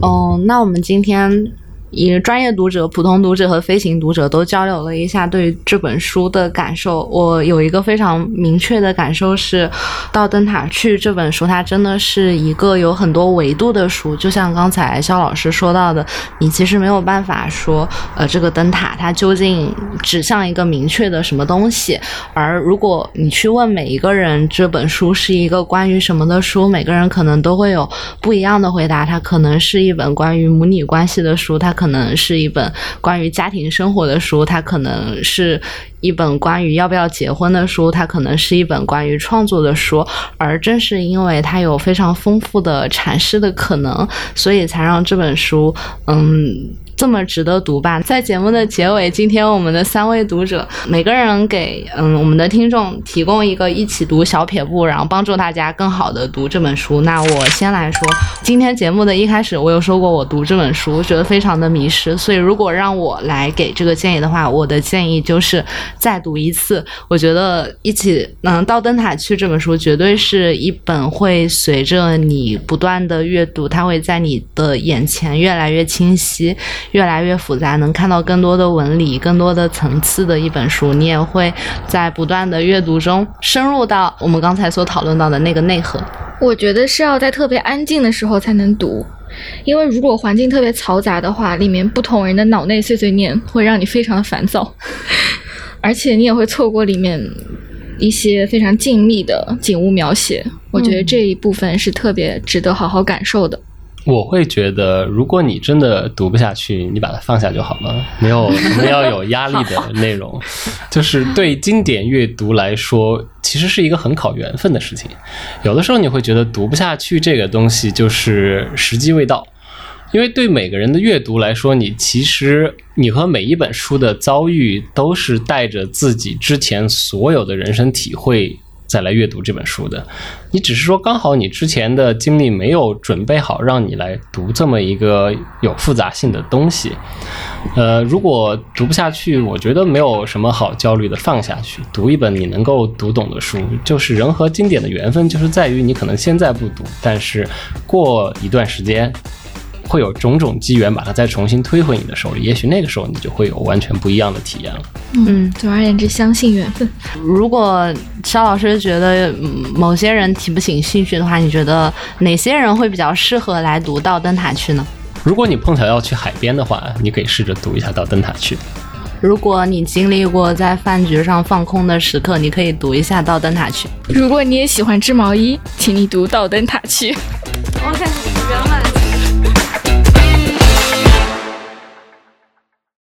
哦，那我们今天。以专业读者、普通读者和飞行读者都交流了一下对这本书的感受。我有一个非常明确的感受是，《到灯塔去》这本书它真的是一个有很多维度的书。就像刚才肖老师说到的，你其实没有办法说，呃，这个灯塔它究竟指向一个明确的什么东西。而如果你去问每一个人这本书是一个关于什么的书，每个人可能都会有不一样的回答。它可能是一本关于母女关系的书，它。可能是一本关于家庭生活的书，它可能是一本关于要不要结婚的书，它可能是一本关于创作的书，而正是因为它有非常丰富的阐释的可能，所以才让这本书，嗯。这么值得读吧？在节目的结尾，今天我们的三位读者，每个人给嗯我们的听众提供一个一起读小撇步，然后帮助大家更好的读这本书。那我先来说，今天节目的一开始，我有说过我读这本书觉得非常的迷失，所以如果让我来给这个建议的话，我的建议就是再读一次。我觉得一起嗯到灯塔去这本书绝对是一本会随着你不断的阅读，它会在你的眼前越来越清晰。越来越复杂，能看到更多的纹理、更多的层次的一本书，你也会在不断的阅读中深入到我们刚才所讨论到的那个内核。我觉得是要在特别安静的时候才能读，因为如果环境特别嘈杂的话，里面不同人的脑内碎碎念会让你非常的烦躁，而且你也会错过里面一些非常静谧的景物描写。我觉得这一部分是特别值得好好感受的。我会觉得，如果你真的读不下去，你把它放下就好了，没有什么要有压力的内容。就是对经典阅读来说，其实是一个很考缘分的事情。有的时候你会觉得读不下去这个东西就是时机未到，因为对每个人的阅读来说，你其实你和每一本书的遭遇都是带着自己之前所有的人生体会。再来阅读这本书的，你只是说刚好你之前的经历没有准备好，让你来读这么一个有复杂性的东西。呃，如果读不下去，我觉得没有什么好焦虑的，放下去，读一本你能够读懂的书。就是人和经典的缘分，就是在于你可能现在不读，但是过一段时间。会有种种机缘把它再重新推回你的手里，也许那个时候你就会有完全不一样的体验了。嗯，总而言之，相信缘分。如果肖老师觉得某些人提不起兴趣的话，你觉得哪些人会比较适合来读《到灯塔去》呢？如果你碰巧要去海边的话，你可以试着读一下《到灯塔去》。如果你经历过在饭局上放空的时刻，你可以读一下《到灯塔去》。如果你也喜欢织毛衣，请你读《到灯塔去》。OK，圆满。